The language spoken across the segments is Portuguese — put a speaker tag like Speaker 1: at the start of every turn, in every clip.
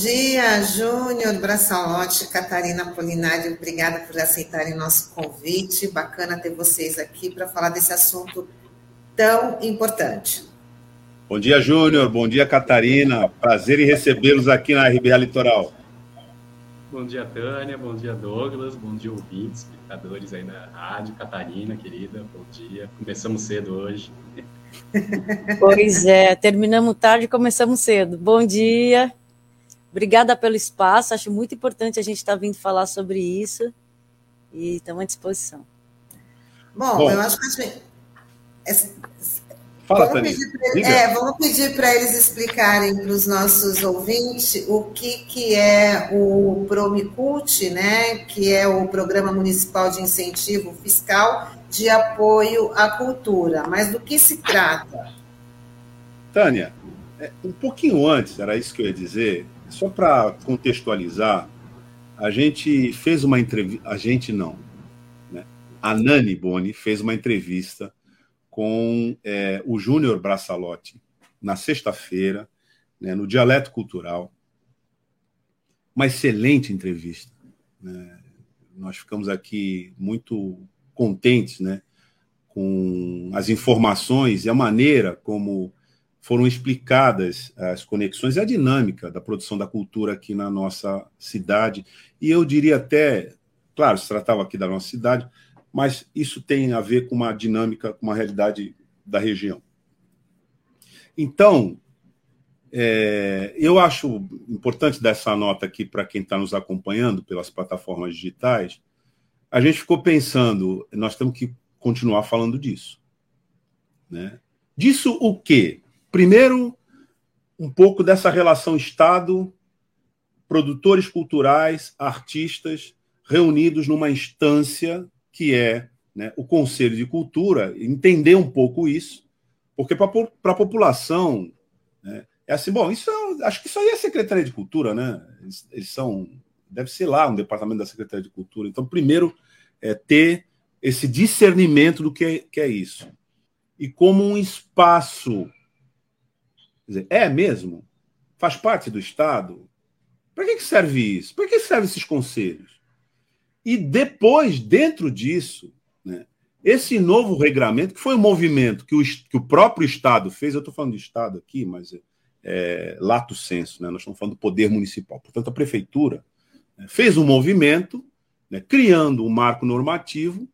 Speaker 1: dia, Júnior Braçalotti, Catarina Polinário, obrigada por aceitarem nosso convite. Bacana ter vocês aqui para falar desse assunto tão importante.
Speaker 2: Bom dia, Júnior. Bom dia, Catarina. Prazer em recebê-los aqui na RBA Litoral.
Speaker 3: Bom dia, Tânia. Bom dia, Douglas. Bom dia, ouvintes, espectadores aí na rádio. Catarina, querida, bom dia. Começamos cedo hoje.
Speaker 4: Pois é, terminamos tarde e começamos cedo. Bom dia. Obrigada pelo espaço. Acho muito importante a gente estar vindo falar sobre isso. E estamos à disposição.
Speaker 1: Bom, Bom eu acho que assim, Fala, vamos pedir, é, vamos pedir para eles explicarem para os nossos ouvintes o que, que é o Promicult, né, que é o Programa Municipal de Incentivo Fiscal de Apoio à Cultura. Mas do que se trata?
Speaker 2: Tânia, é, um pouquinho antes, era isso que eu ia dizer, só para contextualizar, a gente fez uma entrevista, a gente não, né? a Nani Boni fez uma entrevista com é, o Júnior Braçalotti na sexta-feira, né, no Dialeto Cultural. Uma excelente entrevista. Né? Nós ficamos aqui muito contentes né, com as informações e a maneira como foram explicadas as conexões e a dinâmica da produção da cultura aqui na nossa cidade. E eu diria até, claro, se tratava aqui da nossa cidade, mas isso tem a ver com uma dinâmica, com uma realidade da região. Então, é, eu acho importante dar essa nota aqui para quem está nos acompanhando pelas plataformas digitais. A gente ficou pensando, nós temos que continuar falando disso. Né? Disso o quê? Primeiro, um pouco dessa relação Estado, produtores culturais, artistas, reunidos numa instância que é né, o Conselho de Cultura, entender um pouco isso, porque para a população né, é assim, bom, isso é, acho que isso aí é Secretaria de Cultura, né? Eles, eles, são, deve ser lá um departamento da Secretaria de Cultura. Então, primeiro, é ter esse discernimento do que é, que é isso. E como um espaço. Dizer, é mesmo? Faz parte do Estado? Para que, serve isso? Para que servem esses conselhos? E depois, dentro disso, né, esse novo regramento, que foi um movimento que o, que o próprio Estado fez, eu estou falando de Estado aqui, mas é, é, lato senso, né, nós estamos falando do poder municipal. Portanto, a prefeitura né, fez um movimento, né, criando um marco normativo,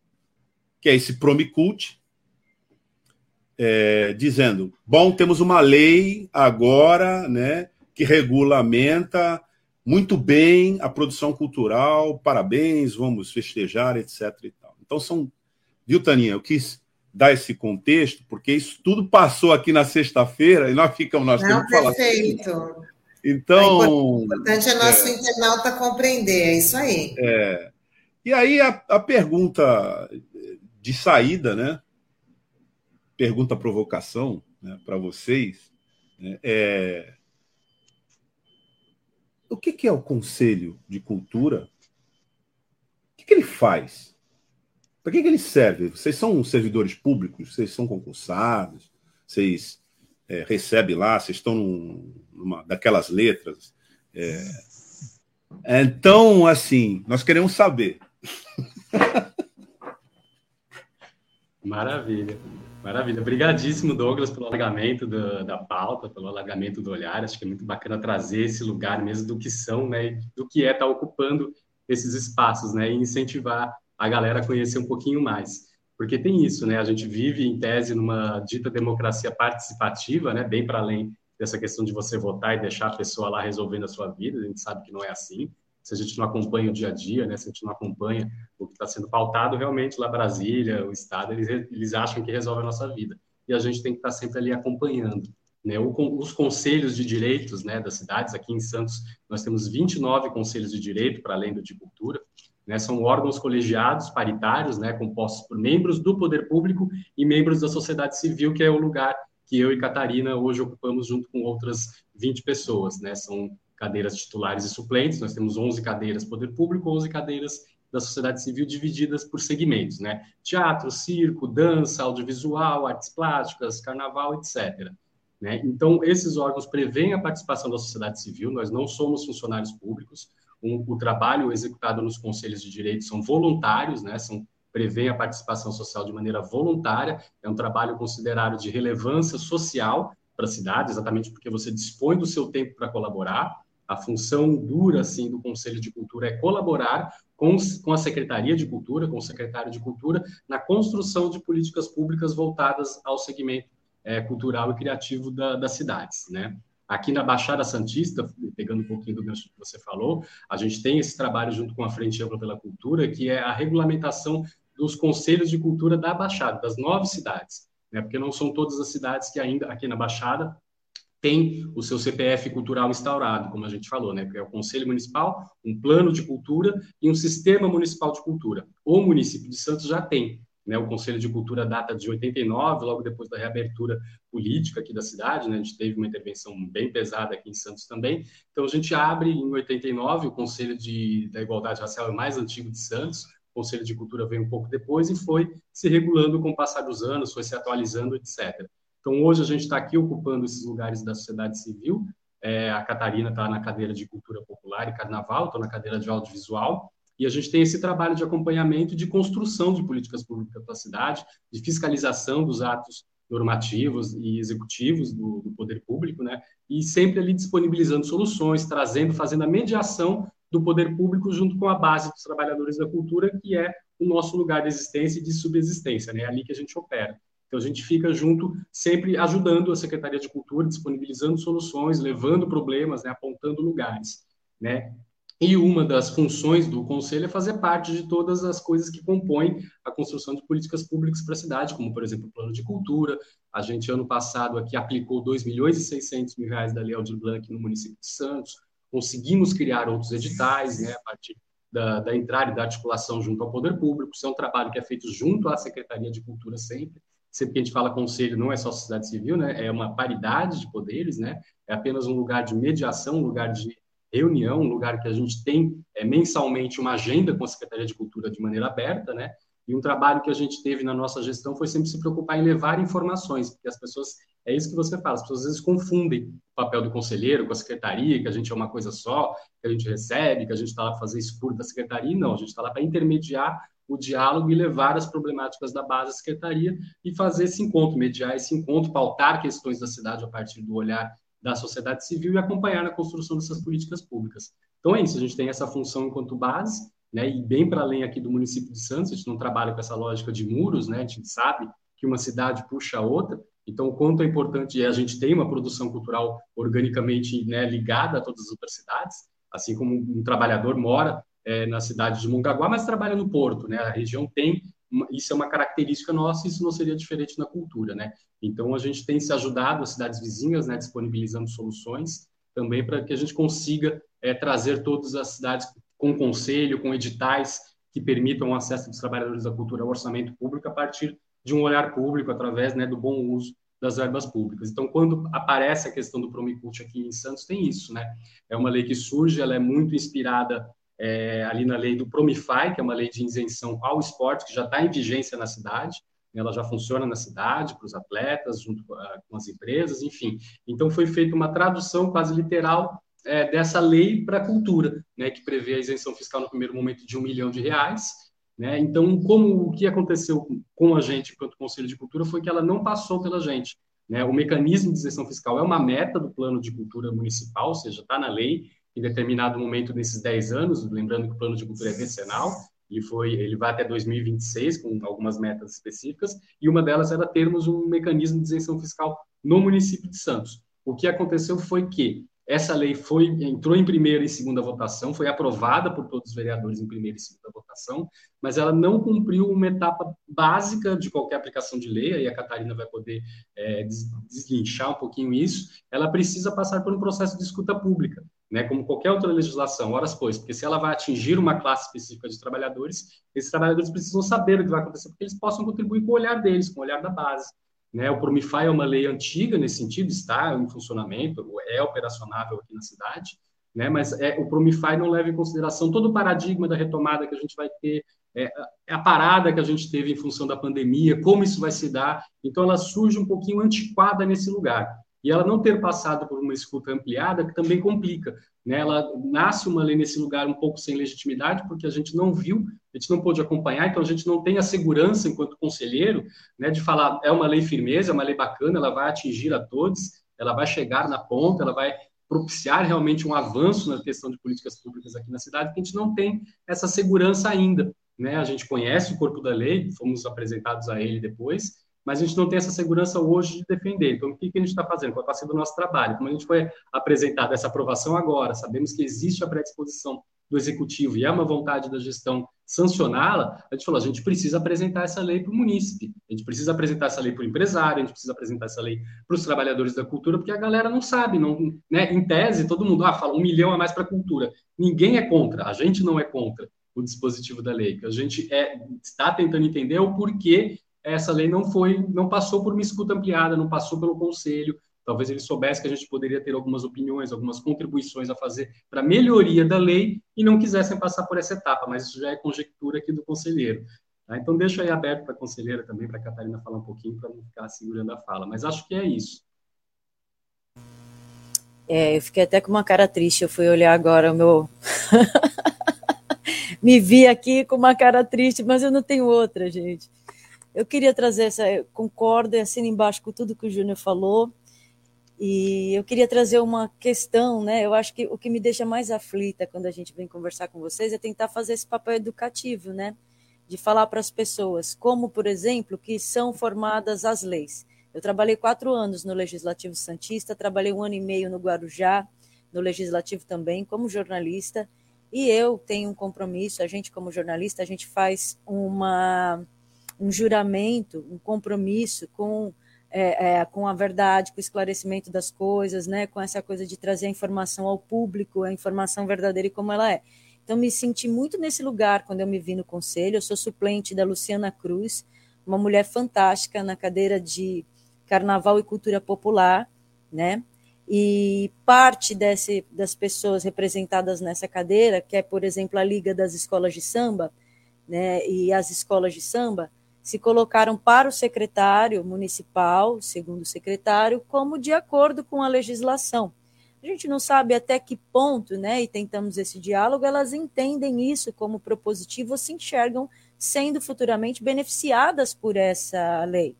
Speaker 2: que é esse Promicult, é, dizendo: bom, temos uma lei agora né, que regulamenta muito bem a produção cultural, parabéns, vamos festejar, etc. E tal. Então são, viu, Taninha? Eu quis dar esse contexto, porque isso tudo passou aqui na sexta-feira e nós ficamos, nós
Speaker 1: Não, temos perfeito. que falar. Perfeito.
Speaker 2: Então.
Speaker 1: O importante é nosso é, internauta compreender, é isso aí.
Speaker 2: É. E aí a, a pergunta de saída, né? Pergunta provocação né, para vocês né, é o que, que é o Conselho de Cultura? O que, que ele faz? Para que, que ele serve? Vocês são servidores públicos? Vocês são concursados? Vocês é, recebem lá? Vocês estão num, numa daquelas letras? É... Então, assim, nós queremos saber.
Speaker 3: Maravilha. Maravilha. Obrigadíssimo, Douglas, pelo alargamento do, da pauta, pelo alargamento do olhar. Acho que é muito bacana trazer esse lugar mesmo do que são, né, do que é estar tá ocupando esses espaços, né, e incentivar a galera a conhecer um pouquinho mais. Porque tem isso, né, a gente vive, em tese, numa dita democracia participativa, né, bem para além dessa questão de você votar e deixar a pessoa lá resolvendo a sua vida, a gente sabe que não é assim se a gente não acompanha o dia a dia, né, se a gente não acompanha o que está sendo pautado, realmente lá Brasília, o Estado, eles, eles acham que resolve a nossa vida. E a gente tem que estar tá sempre ali acompanhando. Né? Os conselhos de direitos né, das cidades, aqui em Santos, nós temos 29 conselhos de direito, para além do de cultura, né, são órgãos colegiados, paritários, né, compostos por membros do poder público e membros da sociedade civil, que é o lugar que eu e Catarina hoje ocupamos junto com outras 20 pessoas. Né? São cadeiras titulares e suplentes, nós temos 11 cadeiras poder público, 11 cadeiras da sociedade civil divididas por segmentos, né? Teatro, circo, dança, audiovisual, artes plásticas, carnaval, etc. Né? Então, esses órgãos prevêem a participação da sociedade civil, nós não somos funcionários públicos, o trabalho executado nos conselhos de direito são voluntários, né? são, prevê a participação social de maneira voluntária, é um trabalho considerado de relevância social para a cidade, exatamente porque você dispõe do seu tempo para colaborar, a função dura assim do Conselho de Cultura é colaborar com, com a Secretaria de Cultura, com o secretário de Cultura, na construção de políticas públicas voltadas ao segmento é, cultural e criativo da, das cidades, né? Aqui na Baixada Santista, pegando um pouquinho do gancho que você falou, a gente tem esse trabalho junto com a Frente Ampla pela Cultura, que é a regulamentação dos conselhos de cultura da Baixada, das nove cidades, né? porque não são todas as cidades que ainda, aqui na Baixada, tem o seu CPF cultural instaurado, como a gente falou, né? Porque é o Conselho Municipal, um plano de cultura e um sistema municipal de cultura. O município de Santos já tem, né? O Conselho de Cultura data de 89, logo depois da reabertura política aqui da cidade, né? A gente teve uma intervenção bem pesada aqui em Santos também. Então a gente abre em 89 o Conselho de, da Igualdade Racial é o mais antigo de Santos. O Conselho de Cultura veio um pouco depois e foi se regulando com o passar dos anos, foi se atualizando, etc. Então, hoje a gente está aqui ocupando esses lugares da sociedade civil. É, a Catarina está na cadeira de cultura popular e carnaval, estou na cadeira de audiovisual. E a gente tem esse trabalho de acompanhamento e de construção de políticas públicas para a cidade, de fiscalização dos atos normativos e executivos do, do, poder público, né? E sempre ali disponibilizando soluções, trazendo, fazendo a mediação do poder público junto com a base dos trabalhadores da cultura, que é o nosso lugar de existência e de subsistência, né? É ali que a gente opera. Então, a gente fica junto, sempre ajudando a Secretaria de Cultura, disponibilizando soluções, levando problemas, né, apontando lugares. Né? E uma das funções do Conselho é fazer parte de todas as coisas que compõem a construção de políticas públicas para a cidade, como, por exemplo, o plano de cultura. A gente, ano passado, aqui aplicou 2 milhões e 600 mil reais da Lei Aldir Blanc no município de Santos. Conseguimos criar outros editais, né, a partir da, da entrada e da articulação junto ao poder público. Isso é um trabalho que é feito junto à Secretaria de Cultura sempre sempre que a gente fala conselho, não é só sociedade civil, né? É uma paridade de poderes, né? É apenas um lugar de mediação, um lugar de reunião, um lugar que a gente tem é, mensalmente uma agenda com a Secretaria de Cultura de maneira aberta, né? E um trabalho que a gente teve na nossa gestão foi sempre se preocupar em levar informações, porque as pessoas, é isso que você fala, as pessoas às vezes confundem o papel do conselheiro com a secretaria, que a gente é uma coisa só, que a gente recebe, que a gente está lá para fazer por da secretaria, não, a gente está lá para intermediar o diálogo e levar as problemáticas da base à secretaria e fazer esse encontro, mediar esse encontro, pautar questões da cidade a partir do olhar da sociedade civil e acompanhar na construção dessas políticas públicas. Então é isso, a gente tem essa função enquanto base, né, e bem para além aqui do município de Santos, a gente não trabalha com essa lógica de muros, né, a gente sabe que uma cidade puxa a outra, então o quanto é importante é a gente ter uma produção cultural organicamente né, ligada a todas as outras cidades, assim como um trabalhador mora é, na cidade de Mongaguá, mas trabalha no Porto, né? A região tem isso é uma característica nossa, isso não seria diferente na cultura, né? Então a gente tem se ajudado as cidades vizinhas, né, disponibilizando soluções também para que a gente consiga é, trazer todas as cidades com conselho, com editais que permitam o acesso dos trabalhadores da cultura ao orçamento público a partir de um olhar público através né, do bom uso das verbas públicas. Então, quando aparece a questão do Promicult aqui em Santos, tem isso, né? É uma lei que surge, ela é muito inspirada é, ali na lei do Promify, que é uma lei de isenção ao esporte, que já está em vigência na cidade, ela já funciona na cidade, para os atletas, junto com, com as empresas, enfim. Então, foi feita uma tradução quase literal é, dessa lei para a cultura, né, que prevê a isenção fiscal no primeiro momento de um milhão de reais. Né? Então, como o que aconteceu com a gente, enquanto Conselho de Cultura, foi que ela não passou pela gente. Né? O mecanismo de isenção fiscal é uma meta do plano de cultura municipal, ou seja, está na lei, em determinado momento nesses 10 anos, lembrando que o plano de cultura é decenal, ele foi, ele vai até 2026 com algumas metas específicas, e uma delas era termos um mecanismo de isenção fiscal no município de Santos. O que aconteceu foi que essa lei foi entrou em primeira e segunda votação, foi aprovada por todos os vereadores em primeira e segunda votação, mas ela não cumpriu uma etapa básica de qualquer aplicação de lei, aí a Catarina vai poder é, deslinchar um pouquinho isso. Ela precisa passar por um processo de escuta pública né, como qualquer outra legislação, horas pois, porque se ela vai atingir uma classe específica de trabalhadores, esses trabalhadores precisam saber o que vai acontecer, porque eles possam contribuir com o olhar deles, com o olhar da base. Né? O Promify é uma lei antiga nesse sentido, está em funcionamento, é operacionável aqui na cidade, né? mas é, o Promify não leva em consideração todo o paradigma da retomada que a gente vai ter, é, a parada que a gente teve em função da pandemia, como isso vai se dar, então ela surge um pouquinho antiquada nesse lugar. E ela não ter passado por uma escuta ampliada que também complica. Né? Ela nasce uma lei nesse lugar um pouco sem legitimidade, porque a gente não viu, a gente não pôde acompanhar, então a gente não tem a segurança, enquanto conselheiro, né, de falar é uma lei firmeza, é uma lei bacana, ela vai atingir a todos, ela vai chegar na ponta, ela vai propiciar realmente um avanço na questão de políticas públicas aqui na cidade, que a gente não tem essa segurança ainda. Né? A gente conhece o corpo da lei, fomos apresentados a ele depois, mas a gente não tem essa segurança hoje de defender. Então, o que, que a gente está fazendo? Qual está sendo o nosso trabalho? Como a gente foi apresentado essa aprovação agora, sabemos que existe a predisposição do executivo e é uma vontade da gestão sancioná-la, a gente falou, a gente precisa apresentar essa lei para o munícipe, a gente precisa apresentar essa lei para o empresário, a gente precisa apresentar essa lei para os trabalhadores da cultura, porque a galera não sabe, não, né? em tese, todo mundo ah, fala um milhão a mais para a cultura. Ninguém é contra, a gente não é contra o dispositivo da lei, que a gente é, está tentando entender o porquê essa lei não foi, não passou por uma escuta ampliada, não passou pelo conselho. Talvez ele soubesse que a gente poderia ter algumas opiniões, algumas contribuições a fazer para melhoria da lei e não quisessem passar por essa etapa, mas isso já é conjectura aqui do conselheiro. Tá? Então, deixa aí aberto para a conselheira também, para a Catarina falar um pouquinho, para não ficar segurando a fala. Mas acho que é isso.
Speaker 4: É, eu fiquei até com uma cara triste. Eu fui olhar agora o meu. Me vi aqui com uma cara triste, mas eu não tenho outra, gente. Eu queria trazer essa, concordo e assino embaixo com tudo que o Júnior falou. E eu queria trazer uma questão, né? Eu acho que o que me deixa mais aflita quando a gente vem conversar com vocês é tentar fazer esse papel educativo, né? De falar para as pessoas, como, por exemplo, que são formadas as leis. Eu trabalhei quatro anos no Legislativo Santista, trabalhei um ano e meio no Guarujá, no Legislativo também, como jornalista, e eu tenho um compromisso, a gente, como jornalista, a gente faz uma um juramento, um compromisso com, é, é, com a verdade, com o esclarecimento das coisas, né, com essa coisa de trazer a informação ao público, a informação verdadeira e como ela é. Então, me senti muito nesse lugar quando eu me vi no conselho. Eu sou suplente da Luciana Cruz, uma mulher fantástica na cadeira de Carnaval e Cultura Popular, né? E parte desse, das pessoas representadas nessa cadeira, que é, por exemplo, a Liga das Escolas de Samba, né, e as escolas de samba, se colocaram para o secretário municipal, segundo o secretário, como de acordo com a legislação. A gente não sabe até que ponto, né, e tentamos esse diálogo, elas entendem isso como propositivo ou se enxergam sendo futuramente beneficiadas por essa lei.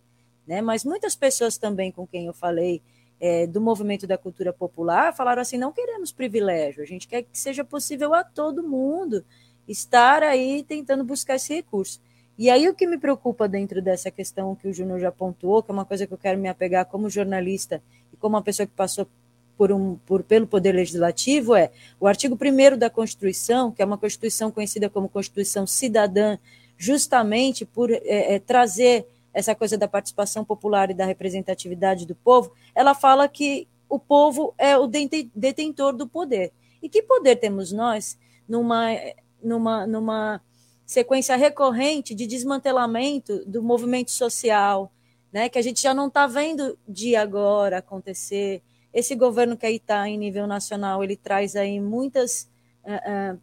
Speaker 4: Né? Mas muitas pessoas também com quem eu falei é, do movimento da cultura popular falaram assim: não queremos privilégio, a gente quer que seja possível a todo mundo estar aí tentando buscar esse recurso. E aí o que me preocupa dentro dessa questão que o Júnior já pontuou, que é uma coisa que eu quero me apegar como jornalista e como uma pessoa que passou por um, por, pelo Poder Legislativo, é o artigo 1 da Constituição, que é uma Constituição conhecida como Constituição Cidadã, justamente por é, é, trazer essa coisa da participação popular e da representatividade do povo, ela fala que o povo é o detentor do poder. E que poder temos nós numa, numa, numa sequência recorrente de desmantelamento do movimento social, né, que a gente já não está vendo de agora acontecer. Esse governo que aí está em nível nacional, ele traz aí muitas. Uh, uh,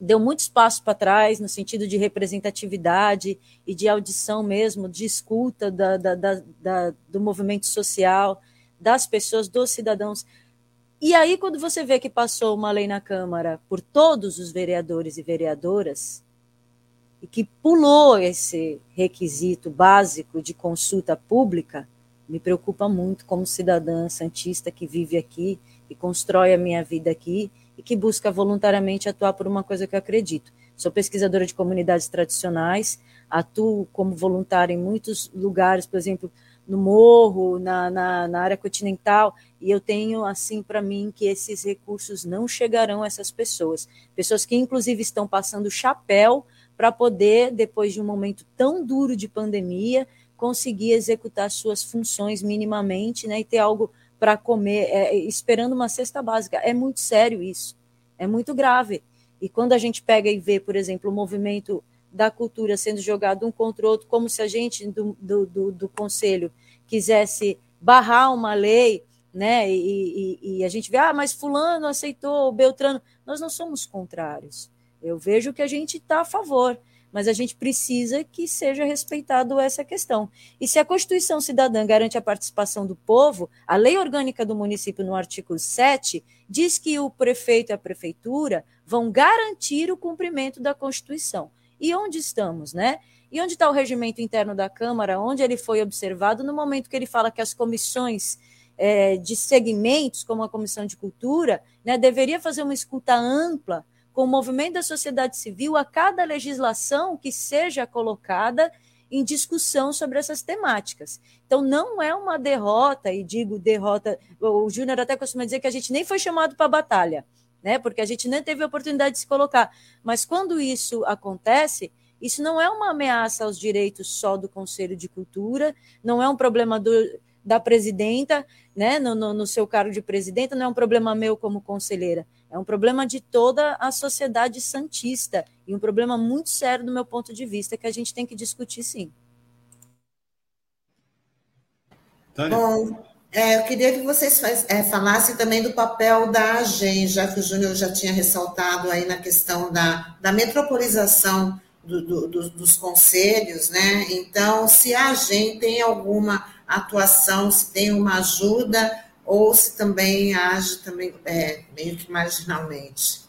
Speaker 4: deu muito espaço para trás no sentido de representatividade e de audição mesmo, de escuta da, da, da, do movimento social, das pessoas, dos cidadãos. E aí, quando você vê que passou uma lei na Câmara por todos os vereadores e vereadoras, e que pulou esse requisito básico de consulta pública, me preocupa muito como cidadã santista que vive aqui e constrói a minha vida aqui e que busca voluntariamente atuar por uma coisa que eu acredito. Sou pesquisadora de comunidades tradicionais, atuo como voluntária em muitos lugares, por exemplo, no morro, na, na, na área continental, e eu tenho assim para mim que esses recursos não chegarão a essas pessoas. Pessoas que, inclusive, estão passando chapéu para poder, depois de um momento tão duro de pandemia, conseguir executar suas funções minimamente né, e ter algo para comer, é, esperando uma cesta básica. É muito sério isso, é muito grave. E quando a gente pega e vê, por exemplo, o movimento da cultura sendo jogado um contra o outro, como se a gente do, do, do, do conselho quisesse barrar uma lei, né? E, e, e, a gente vê, ah, mas fulano aceitou, Beltrano. Nós não somos contrários. Eu vejo que a gente está a favor, mas a gente precisa que seja respeitado essa questão. E se a Constituição Cidadã garante a participação do povo, a Lei Orgânica do Município, no artigo 7, diz que o prefeito e a prefeitura vão garantir o cumprimento da Constituição. E onde estamos, né? E onde está o regimento interno da Câmara, onde ele foi observado no momento que ele fala que as comissões é, de segmentos, como a Comissão de Cultura, né, deveria fazer uma escuta ampla com o movimento da sociedade civil a cada legislação que seja colocada em discussão sobre essas temáticas. Então, não é uma derrota, e digo derrota, o Júnior até costuma dizer que a gente nem foi chamado para a batalha, né? porque a gente nem teve a oportunidade de se colocar. Mas quando isso acontece, isso não é uma ameaça aos direitos só do Conselho de Cultura, não é um problema do, da presidenta, né, no, no, no, seu cargo de presidenta, não é um problema meu como conselheira, é um problema de toda a sociedade santista e um problema muito sério do meu ponto de vista que a gente tem que discutir sim.
Speaker 1: Bom, é, eu queria que vocês faz, é, falassem também do papel da AGEM, já que o Júnior já tinha ressaltado aí na questão da, da metropolização do, do, do, dos conselhos, né? Então, se a AGEM tem alguma atuação, se tem uma ajuda ou se também age também é, meio que marginalmente.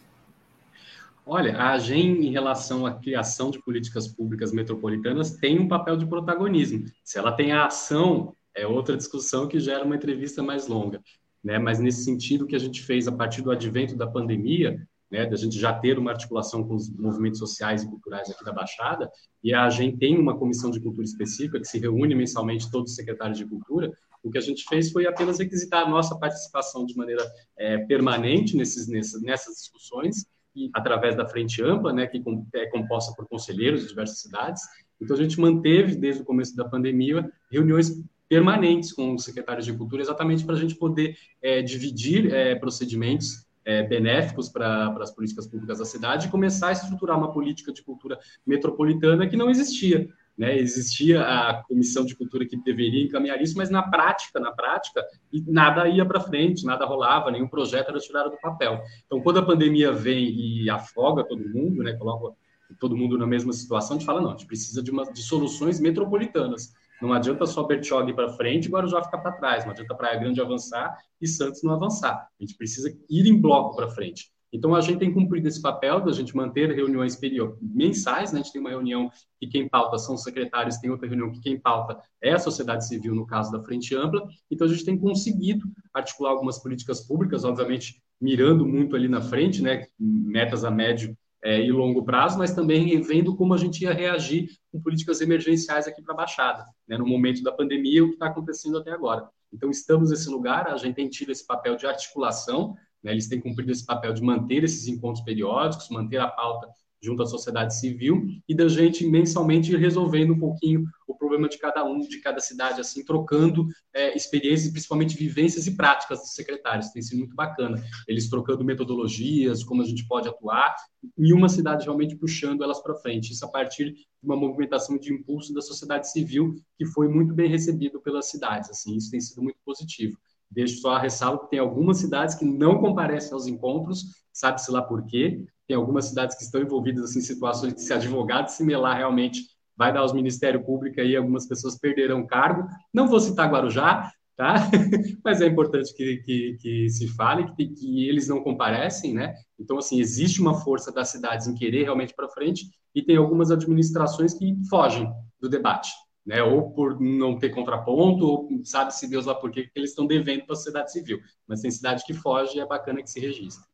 Speaker 3: Olha, a AGEM, em relação à criação de políticas públicas metropolitanas, tem um papel de protagonismo. Se ela tem a ação, é outra discussão que gera uma entrevista mais longa. Né? Mas, nesse sentido, que a gente fez a partir do advento da pandemia, né, da gente já ter uma articulação com os movimentos sociais e culturais aqui da Baixada, e a gente tem uma comissão de cultura específica que se reúne mensalmente todos os secretários de cultura, o que a gente fez foi apenas requisitar a nossa participação de maneira é, permanente nesses, nessas, nessas discussões, e através da frente ampla, né, que é composta por conselheiros de diversas cidades. Então, a gente manteve, desde o começo da pandemia, reuniões permanentes com os secretários de cultura, exatamente para a gente poder é, dividir é, procedimentos é, benéficos para as políticas públicas da cidade e começar a estruturar uma política de cultura metropolitana que não existia. Né? Existia a comissão de cultura que deveria encaminhar isso, mas na prática, na prática, nada ia para frente, nada rolava, nenhum projeto era tirado do papel. Então, quando a pandemia vem e afoga todo mundo, né, coloca todo mundo na mesma situação, a gente fala, não, a gente precisa de, uma, de soluções metropolitanas. Não adianta só Bertioga ir para frente e Guarujá ficar para trás. Não adianta Praia Grande avançar e Santos não avançar. A gente precisa ir em bloco para frente. Então, a gente tem cumprido esse papel da gente manter reuniões mensais, né? A gente tem uma reunião que quem pauta são os secretários, tem outra reunião que quem pauta é a sociedade civil, no caso da Frente Ampla. Então, a gente tem conseguido articular algumas políticas públicas, obviamente mirando muito ali na frente, né? Metas a médio é, e longo prazo, mas também vendo como a gente ia reagir com políticas emergenciais aqui para a Baixada, né, no momento da pandemia, o que está acontecendo até agora. Então, estamos nesse lugar, a gente tem tido esse papel de articulação, né, eles têm cumprido esse papel de manter esses encontros periódicos, manter a pauta junto à sociedade civil e da gente mensalmente resolvendo um pouquinho o problema de cada um, de cada cidade, assim, trocando é, experiências, principalmente vivências e práticas dos secretários. Tem sido muito bacana. Eles trocando metodologias, como a gente pode atuar, e uma cidade realmente puxando elas para frente. Isso a partir de uma movimentação de impulso da sociedade civil, que foi muito bem recebido pelas cidades. Assim, isso tem sido muito positivo. Deixo só a ressalva que tem algumas cidades que não comparecem aos encontros, sabe-se lá por quê, tem algumas cidades que estão envolvidas assim, em situações que, se advogado se melar realmente vai dar aos Ministério Público aí, algumas pessoas perderão cargo. Não vou citar Guarujá, tá? Mas é importante que, que, que se fale que, que, eles não comparecem, né? Então, assim, existe uma força das cidades em querer realmente para frente e tem algumas administrações que fogem do debate, né? Ou por não ter contraponto, ou sabe-se Deus lá por quê, que eles estão devendo para a sociedade civil. Mas tem cidade que foge e é bacana que se registre.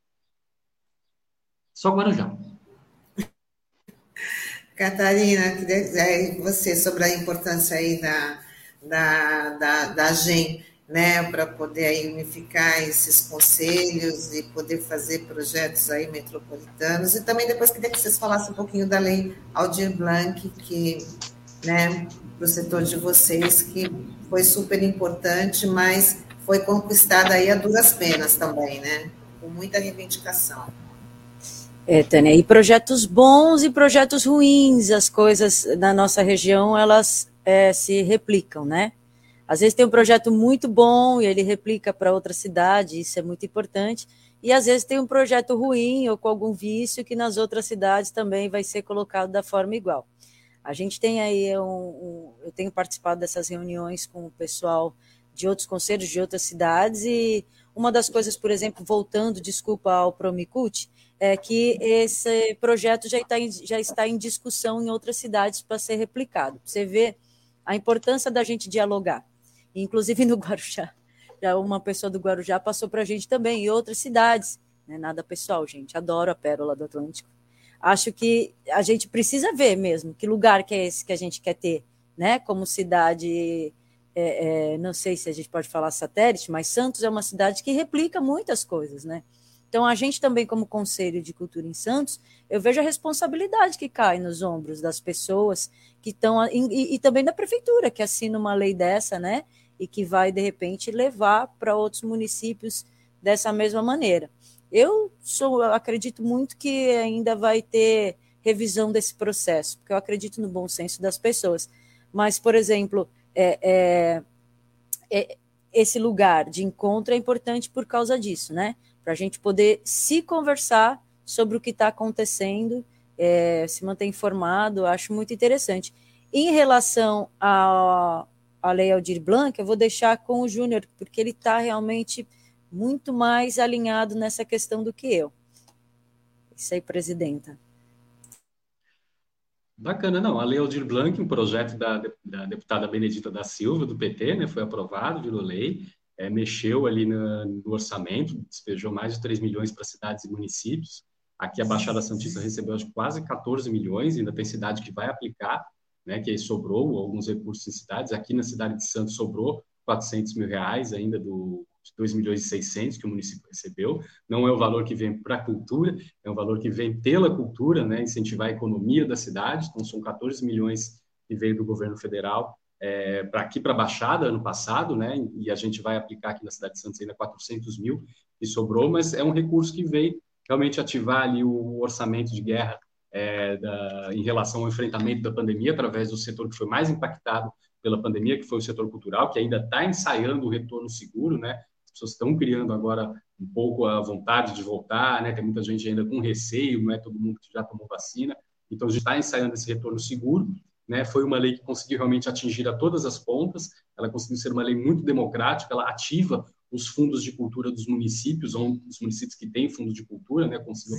Speaker 3: Só Guarujá.
Speaker 1: Catarina, você sobre a importância aí da, da, da, da GEM, né, para poder aí unificar esses conselhos e poder fazer projetos aí metropolitanos. E também depois queria que vocês falassem um pouquinho da lei Aldir Blanc, que, né, para o setor de vocês, que foi super importante, mas foi conquistada aí a duras penas também, né, com muita reivindicação.
Speaker 4: É, Tânia, e projetos bons e projetos ruins, as coisas na nossa região, elas é, se replicam, né? Às vezes tem um projeto muito bom e ele replica para outra cidade, isso é muito importante. e às vezes tem um projeto ruim ou com algum vício que nas outras cidades também vai ser colocado da forma igual. A gente tem aí um, um eu tenho participado dessas reuniões com o pessoal de outros conselhos de outras cidades e uma das coisas, por exemplo, voltando, desculpa ao Promicult, é que esse projeto já está, em, já está em discussão em outras cidades para ser replicado. Você vê a importância da gente dialogar, inclusive no Guarujá. Já uma pessoa do Guarujá passou para a gente também, e outras cidades. Não é nada pessoal, gente. Adoro a Pérola do Atlântico. Acho que a gente precisa ver mesmo que lugar que é esse que a gente quer ter, né? Como cidade é, é, não sei se a gente pode falar satélite, mas Santos é uma cidade que replica muitas coisas, né? Então, a gente também, como Conselho de Cultura em Santos, eu vejo a responsabilidade que cai nos ombros das pessoas que estão, e, e, também da prefeitura, que assina uma lei dessa, né? E que vai, de repente, levar para outros municípios dessa mesma maneira. Eu sou, acredito muito que ainda vai ter revisão desse processo, porque eu acredito no bom senso das pessoas. Mas, por exemplo, é, é, é, esse lugar de encontro é importante por causa disso, né? Para a gente poder se conversar sobre o que está acontecendo, é, se manter informado, acho muito interessante. Em relação à, Lei Aldir Blanc, eu vou deixar com o Júnior, porque ele está realmente muito mais alinhado nessa questão do que eu. Isso aí, presidenta.
Speaker 3: Bacana, não. A Lei Aldir Blanc, um projeto da, da deputada Benedita da Silva, do PT, né, foi aprovado, virou lei, é, mexeu ali no, orçamento, despejou mais de 3 milhões para cidades e municípios. Aqui a Baixada Santista recebeu quase 14 milhões, ainda tem cidade que vai aplicar, né, que aí sobrou alguns recursos em cidades. Aqui na cidade de Santos sobrou 400 mil reais ainda do, 2 milhões e 600 que o município recebeu. Não é o valor que vem para a cultura, é um valor que vem pela cultura, né, incentivar a economia da cidade. Então, são 14 milhões que veio do governo federal é, para aqui, para a Baixada, ano passado, né, e a gente vai aplicar aqui na cidade de Santos ainda 400 mil que sobrou, mas é um recurso que veio realmente ativar ali o orçamento de guerra é, da, em relação ao enfrentamento da pandemia, através do setor que foi mais impactado pela pandemia, que foi o setor cultural, que ainda está ensaiando o retorno seguro, né? As pessoas estão criando agora um pouco a vontade de voltar, né? Tem muita gente ainda com receio, não é todo mundo que já tomou vacina. Então, a gente está ensaiando esse retorno seguro. Né? Foi uma lei que conseguiu realmente atingir a todas as pontas. Ela conseguiu ser uma lei muito democrática. Ela ativa os fundos de cultura dos municípios, ou os municípios que têm fundo de cultura, né, conseguiu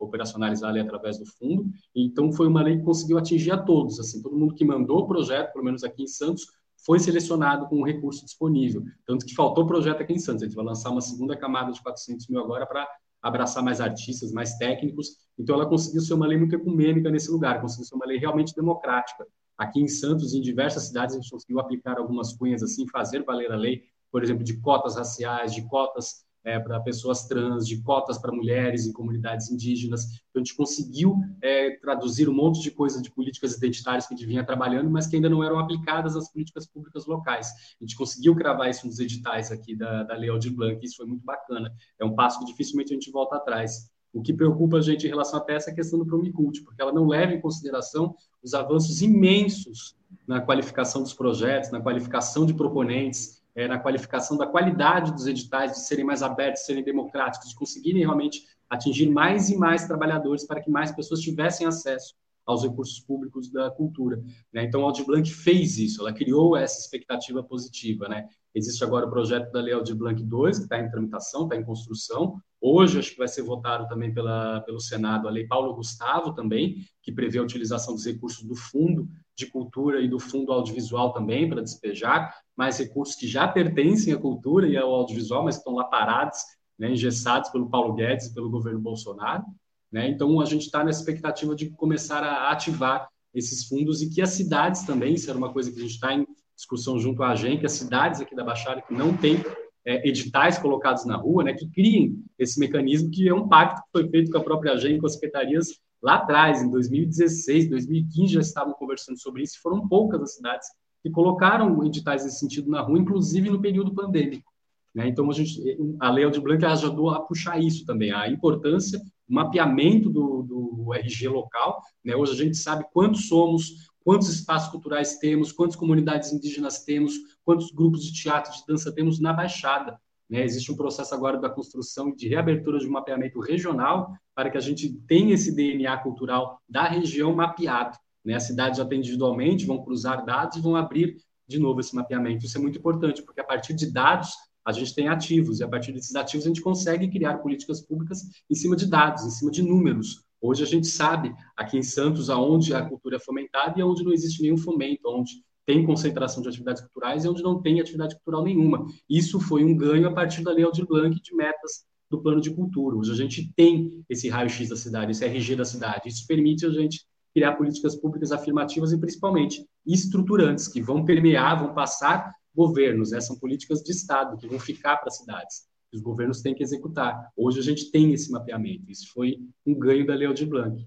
Speaker 3: operacionalizar, ali através do fundo. Então, foi uma lei que conseguiu atingir a todos. Assim, todo mundo que mandou o projeto, pelo menos aqui em Santos, foi selecionado com o recurso disponível. Tanto que faltou projeto aqui em Santos. A gente vai lançar uma segunda camada de 400 mil agora para abraçar mais artistas, mais técnicos. Então, ela conseguiu ser uma lei muito ecumênica nesse lugar, conseguiu ser uma lei realmente democrática. Aqui em Santos, em diversas cidades, a gente conseguiu aplicar algumas cunhas assim, fazer valer a lei, por exemplo, de cotas raciais, de cotas é, para pessoas trans, de cotas para mulheres e comunidades indígenas. Então, a gente conseguiu é, traduzir um monte de coisas de políticas identitárias que a gente vinha trabalhando, mas que ainda não eram aplicadas às políticas públicas locais. A gente conseguiu cravar isso nos editais aqui da, da Lei Aldir Blanc, e isso foi muito bacana. É um passo que dificilmente a gente volta atrás. O que preocupa a gente em relação até essa questão do Promicult, porque ela não leva em consideração os avanços imensos na qualificação dos projetos, na qualificação de proponentes, é, na qualificação da qualidade dos editais, de serem mais abertos, de serem democráticos, de conseguirem realmente atingir mais e mais trabalhadores para que mais pessoas tivessem acesso aos recursos públicos da cultura. Né? Então, a Aldir Blanc fez isso, ela criou essa expectativa positiva. Né? Existe agora o projeto da Lei Aldir Blanc 2, que está em tramitação, está em construção. Hoje, acho que vai ser votado também pela, pelo Senado a Lei Paulo Gustavo também, que prevê a utilização dos recursos do Fundo de Cultura e do Fundo Audiovisual também para despejar mais recursos que já pertencem à cultura e ao audiovisual, mas estão lá parados, né, engessados pelo Paulo Guedes e pelo governo Bolsonaro. Né? Então, a gente está na expectativa de começar a ativar esses fundos e que as cidades também, isso era uma coisa que a gente está em discussão junto à AGEM, que as cidades aqui da Baixada que não têm é, editais colocados na rua, né, que criem esse mecanismo, que é um pacto que foi feito com a própria AGEM, com as secretarias lá atrás, em 2016, 2015, já estavam conversando sobre isso, foram poucas as cidades que colocaram editais nesse sentido na rua, inclusive no período pandêmico. Né? Então, a, gente, a Lei Aldir Blanc ajudou a puxar isso também, a importância, o mapeamento do, do RG local. Né? Hoje a gente sabe quantos somos, quantos espaços culturais temos, quantas comunidades indígenas temos, quantos grupos de teatro, de dança temos na Baixada. Né? Existe um processo agora da construção de reabertura de um mapeamento regional para que a gente tenha esse DNA cultural da região mapeado. Né? As cidades até individualmente vão cruzar dados e vão abrir de novo esse mapeamento. Isso é muito importante, porque a partir de dados a gente tem ativos, e a partir desses ativos a gente consegue criar políticas públicas em cima de dados, em cima de números. Hoje a gente sabe aqui em Santos aonde a cultura é fomentada e aonde não existe nenhum fomento, onde tem concentração de atividades culturais e onde não tem atividade cultural nenhuma. Isso foi um ganho a partir da Lei Aldir Blanc de metas do plano de cultura. Hoje a gente tem esse raio-x da cidade, esse RG da cidade. Isso permite a gente criar políticas públicas afirmativas e principalmente estruturantes, que vão permear, vão passar governos. Né? São políticas de Estado que vão ficar para as cidades. Os governos têm que executar. Hoje a gente tem esse mapeamento. Isso foi um ganho da Lei Aldir Blanc.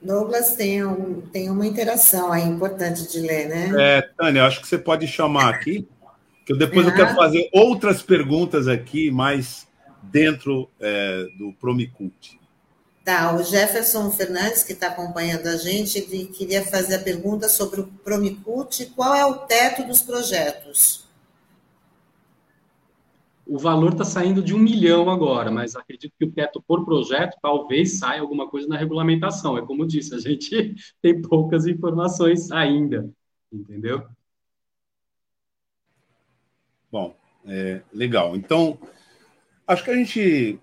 Speaker 1: Douglas tem, um, tem uma interação aí importante de ler, né?
Speaker 2: É, Tânia, acho que você pode chamar aqui, que depois eu quero fazer outras perguntas aqui, mais dentro é, do Promicult.
Speaker 1: Tá, o Jefferson Fernandes, que está acompanhando a gente, ele queria fazer a pergunta sobre o Promicult, qual é o teto dos projetos?
Speaker 3: o valor está saindo de um milhão agora, mas acredito que o teto por projeto talvez saia alguma coisa na regulamentação. É como disse, a gente tem poucas informações ainda, entendeu?
Speaker 2: Bom, é, legal. Então, acho que a gente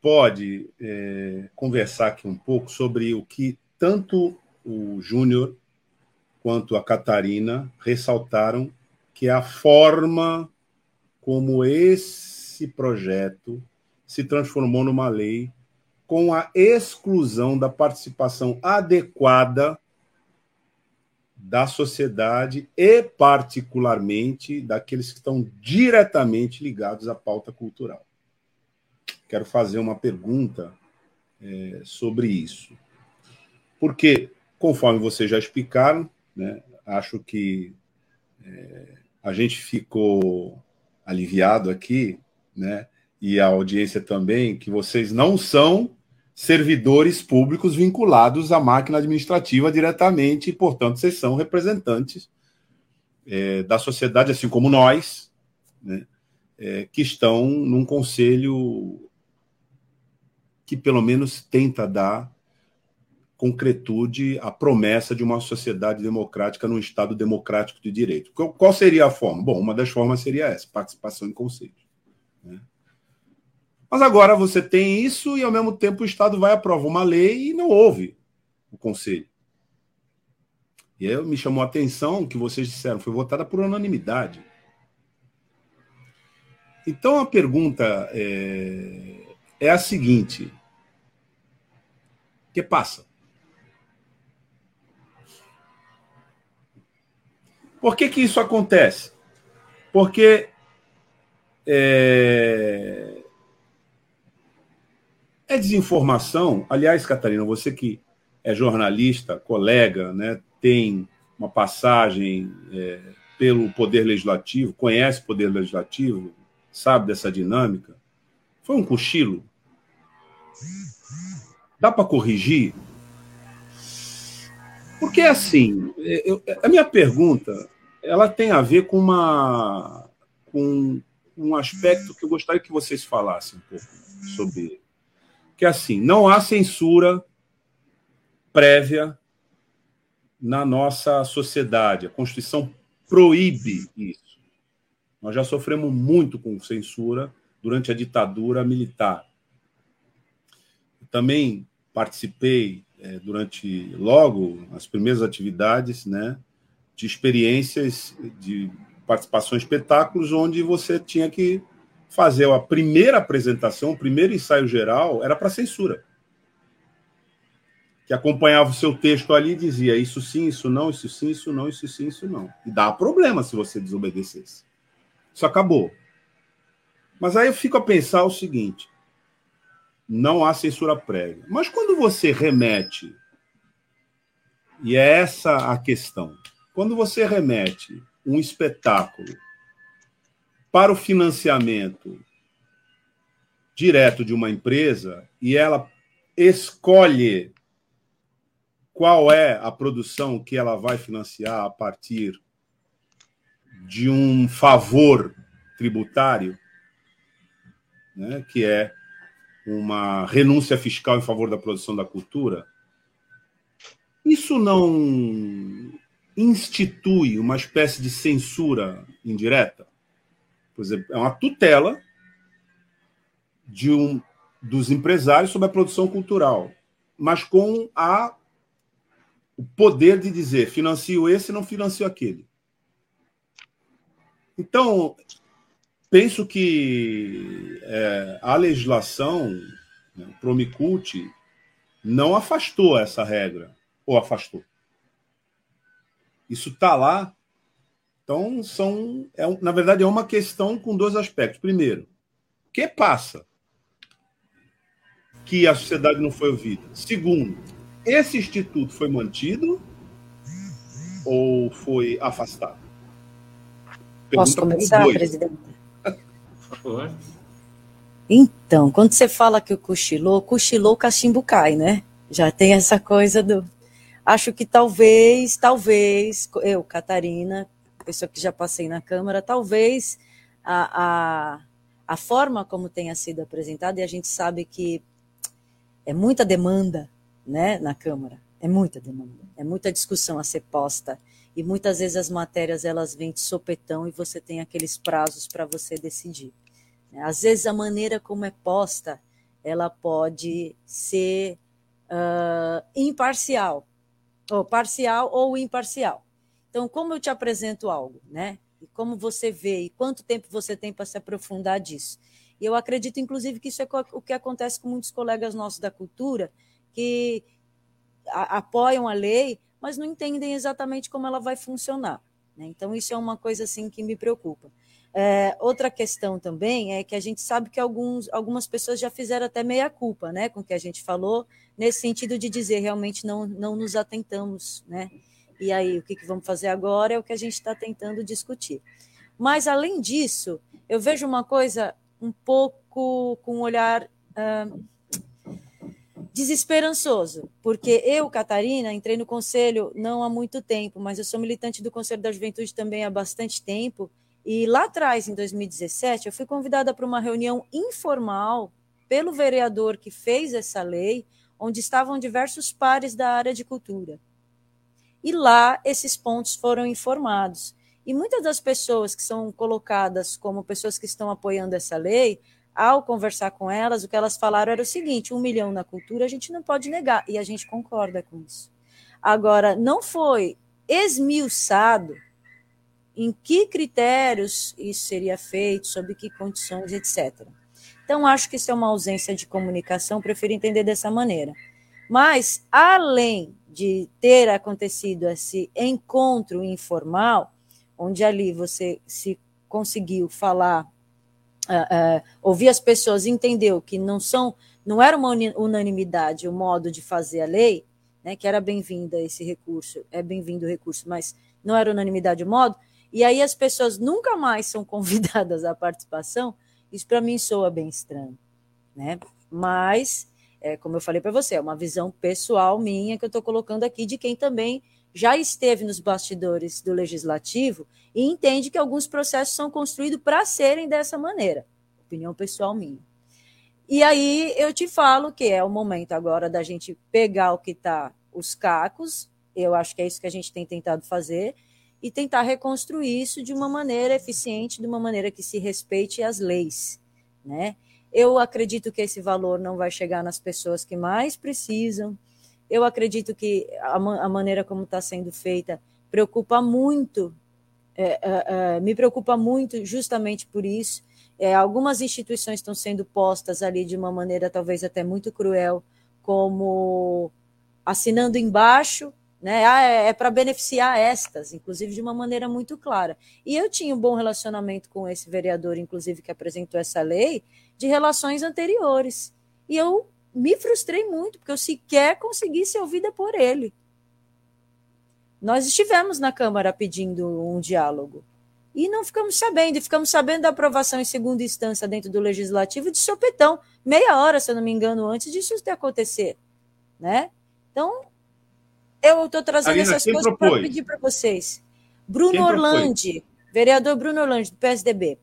Speaker 2: pode é, conversar aqui um pouco sobre o que tanto o Júnior quanto a Catarina ressaltaram, que é a forma como esse projeto se transformou numa lei com a exclusão da participação adequada da sociedade e, particularmente, daqueles que estão diretamente ligados à pauta cultural. Quero fazer uma pergunta é, sobre isso. Porque, conforme vocês já explicaram, né, acho que é, a gente ficou aliviado aqui, né? E a audiência também, que vocês não são servidores públicos vinculados à máquina administrativa diretamente, e, portanto, vocês são representantes é, da sociedade, assim como nós, né? É, que estão num conselho que pelo menos tenta dar concretude à promessa de uma sociedade democrática num Estado democrático de direito. Qual seria a forma? Bom, uma das formas seria essa, participação em conselhos. Né? Mas agora você tem isso e, ao mesmo tempo, o Estado vai aprovar uma lei e não houve o conselho. E aí me chamou a atenção que vocês disseram, foi votada por unanimidade. Então a pergunta é, é a seguinte: que passa? Por que, que isso acontece? Porque é... é desinformação. Aliás, Catarina, você que é jornalista, colega, né, tem uma passagem é, pelo Poder Legislativo, conhece o Poder Legislativo, sabe dessa dinâmica. Foi um cochilo? Dá para corrigir? Porque assim, eu, a minha pergunta ela tem a ver com uma com um aspecto que eu gostaria que vocês falassem um pouco sobre. Que é assim, não há censura prévia na nossa sociedade. A Constituição proíbe isso. Nós já sofremos muito com censura durante a ditadura militar. Também participei é, durante logo as primeiras atividades, né, de experiências de participação em espetáculos, onde você tinha que fazer a primeira apresentação, o primeiro ensaio geral, era para censura. Que acompanhava o seu texto ali e dizia isso sim, isso não, isso sim, isso não, isso sim, isso não. E dá problema se você desobedecesse. Isso acabou. Mas aí eu fico a pensar o seguinte: não há censura prévia. Mas quando você remete, e é essa a questão, quando você remete um espetáculo para o financiamento direto de uma empresa e ela escolhe qual é a produção que ela vai financiar a partir de um favor tributário, né, que é uma renúncia fiscal em favor da produção da cultura, isso não institui uma espécie de censura indireta? Por exemplo, é uma tutela de um, dos empresários sobre a produção cultural, mas com a, o poder de dizer financio esse não financio aquele. Então, penso que é, a legislação, né, o Promicult, não afastou essa regra, ou afastou. Isso está lá. Então, são, é, na verdade, é uma questão com dois aspectos. Primeiro, o que passa? Que a sociedade não foi ouvida. Segundo, esse instituto foi mantido ou foi afastado?
Speaker 4: Pergunta Posso começar, presidente? Então, quando você fala que o cochilou, cochilou, o cachimbo cai, né? Já tem essa coisa do. Acho que talvez, talvez, eu, Catarina, pessoa que já passei na Câmara, talvez a, a, a forma como tenha sido apresentada, e a gente sabe que é muita demanda né, na Câmara, é muita demanda, é muita discussão a ser posta e muitas vezes as matérias elas vêm de sopetão e você tem aqueles prazos para você decidir. Né? Às vezes a maneira como é posta ela pode ser uh, imparcial, ou parcial ou imparcial. Então, como eu te apresento algo, né? E como você vê e quanto tempo você tem para se aprofundar disso. E eu acredito, inclusive, que isso é o que acontece com muitos colegas nossos da cultura que apoiam a lei, mas não entendem exatamente como ela vai funcionar. Né? Então, isso é uma coisa assim que me preocupa. É, outra questão também é que a gente sabe que alguns, algumas pessoas já fizeram até meia-culpa né, com o que a gente falou, nesse sentido de dizer realmente não, não nos atentamos. Né? E aí, o que, que vamos fazer agora é o que a gente está tentando discutir. Mas, além disso, eu vejo uma coisa um pouco com um olhar. Uh, desesperançoso, porque eu, Catarina, entrei no conselho não há muito tempo, mas eu sou militante do Conselho da Juventude também há bastante tempo. E lá atrás, em 2017, eu fui convidada para uma reunião informal pelo vereador que fez essa lei, onde estavam diversos pares da área de cultura. E lá esses pontos foram informados. E muitas das pessoas que são colocadas como pessoas que estão apoiando essa lei ao conversar com elas, o que elas falaram era o seguinte: um milhão na cultura a gente não pode negar, e a gente concorda com isso. Agora, não foi esmiuçado em que critérios isso seria feito, sob que condições, etc. Então, acho que isso é uma ausência de comunicação, prefiro entender dessa maneira. Mas, além de ter acontecido esse encontro informal, onde ali você se conseguiu falar uh, uh, ouvir as pessoas, entendeu que não são, não era uma unanimidade o modo de fazer a lei, né, que era bem-vinda esse recurso, é bem-vindo o recurso, mas não era unanimidade o modo, e aí as pessoas nunca mais são convidadas à participação, isso para mim soa bem estranho, né? Mas, é, como eu falei para você, é uma visão pessoal minha que eu estou colocando aqui de quem também já esteve nos bastidores do legislativo e entende que alguns processos são construídos para serem dessa maneira. Opinião pessoal minha. E aí eu te falo que é o momento agora da gente pegar o que está os cacos, eu acho que é isso que a gente tem tentado fazer, e tentar reconstruir isso de uma maneira eficiente, de uma maneira que se respeite as leis. Né? Eu acredito que esse valor não vai chegar nas pessoas que mais precisam. Eu acredito que a, a maneira como está sendo feita preocupa muito é, é, é, me preocupa muito justamente por isso. É, algumas instituições estão sendo postas ali de uma maneira talvez até muito cruel, como assinando embaixo, né? Ah, é, é para beneficiar estas, inclusive de uma maneira muito clara. E eu tinha um bom relacionamento com esse vereador, inclusive, que apresentou essa lei, de relações anteriores. E eu me frustrei muito, porque eu sequer consegui ser ouvida por ele. Nós estivemos na Câmara pedindo um diálogo e não ficamos sabendo, e ficamos sabendo da aprovação em segunda instância dentro do Legislativo de sopetão, meia hora, se eu não me engano, antes disso acontecer. Né? Então, eu estou trazendo Alina, essas coisas para pedir para vocês. Bruno Orlandi, vereador Bruno Orlando, do PSDB.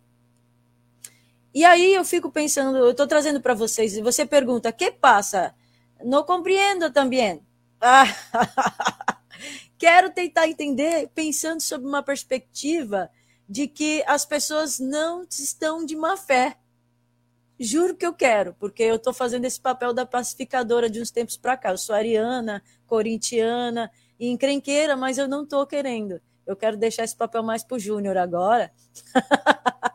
Speaker 4: E aí eu fico pensando, eu estou trazendo para vocês, e você pergunta, que passa? Não compreendo também. Ah, quero tentar entender, pensando sobre uma perspectiva de que as pessoas não estão de má fé. Juro que eu quero, porque eu estou fazendo esse papel da pacificadora de uns tempos para cá. Eu sou ariana, corintiana e encrenqueira, mas eu não estou querendo. Eu quero deixar esse papel mais para o Júnior agora.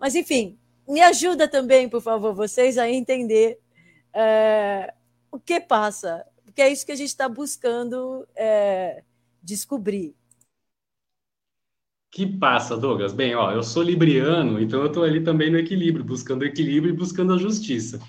Speaker 4: mas, enfim, me ajuda também, por favor, vocês a entender é, o que passa, porque é isso que a gente está buscando é, descobrir.
Speaker 3: Que passa, Douglas? Bem, ó, eu sou libriano, então eu estou ali também no equilíbrio, buscando equilíbrio e buscando a justiça,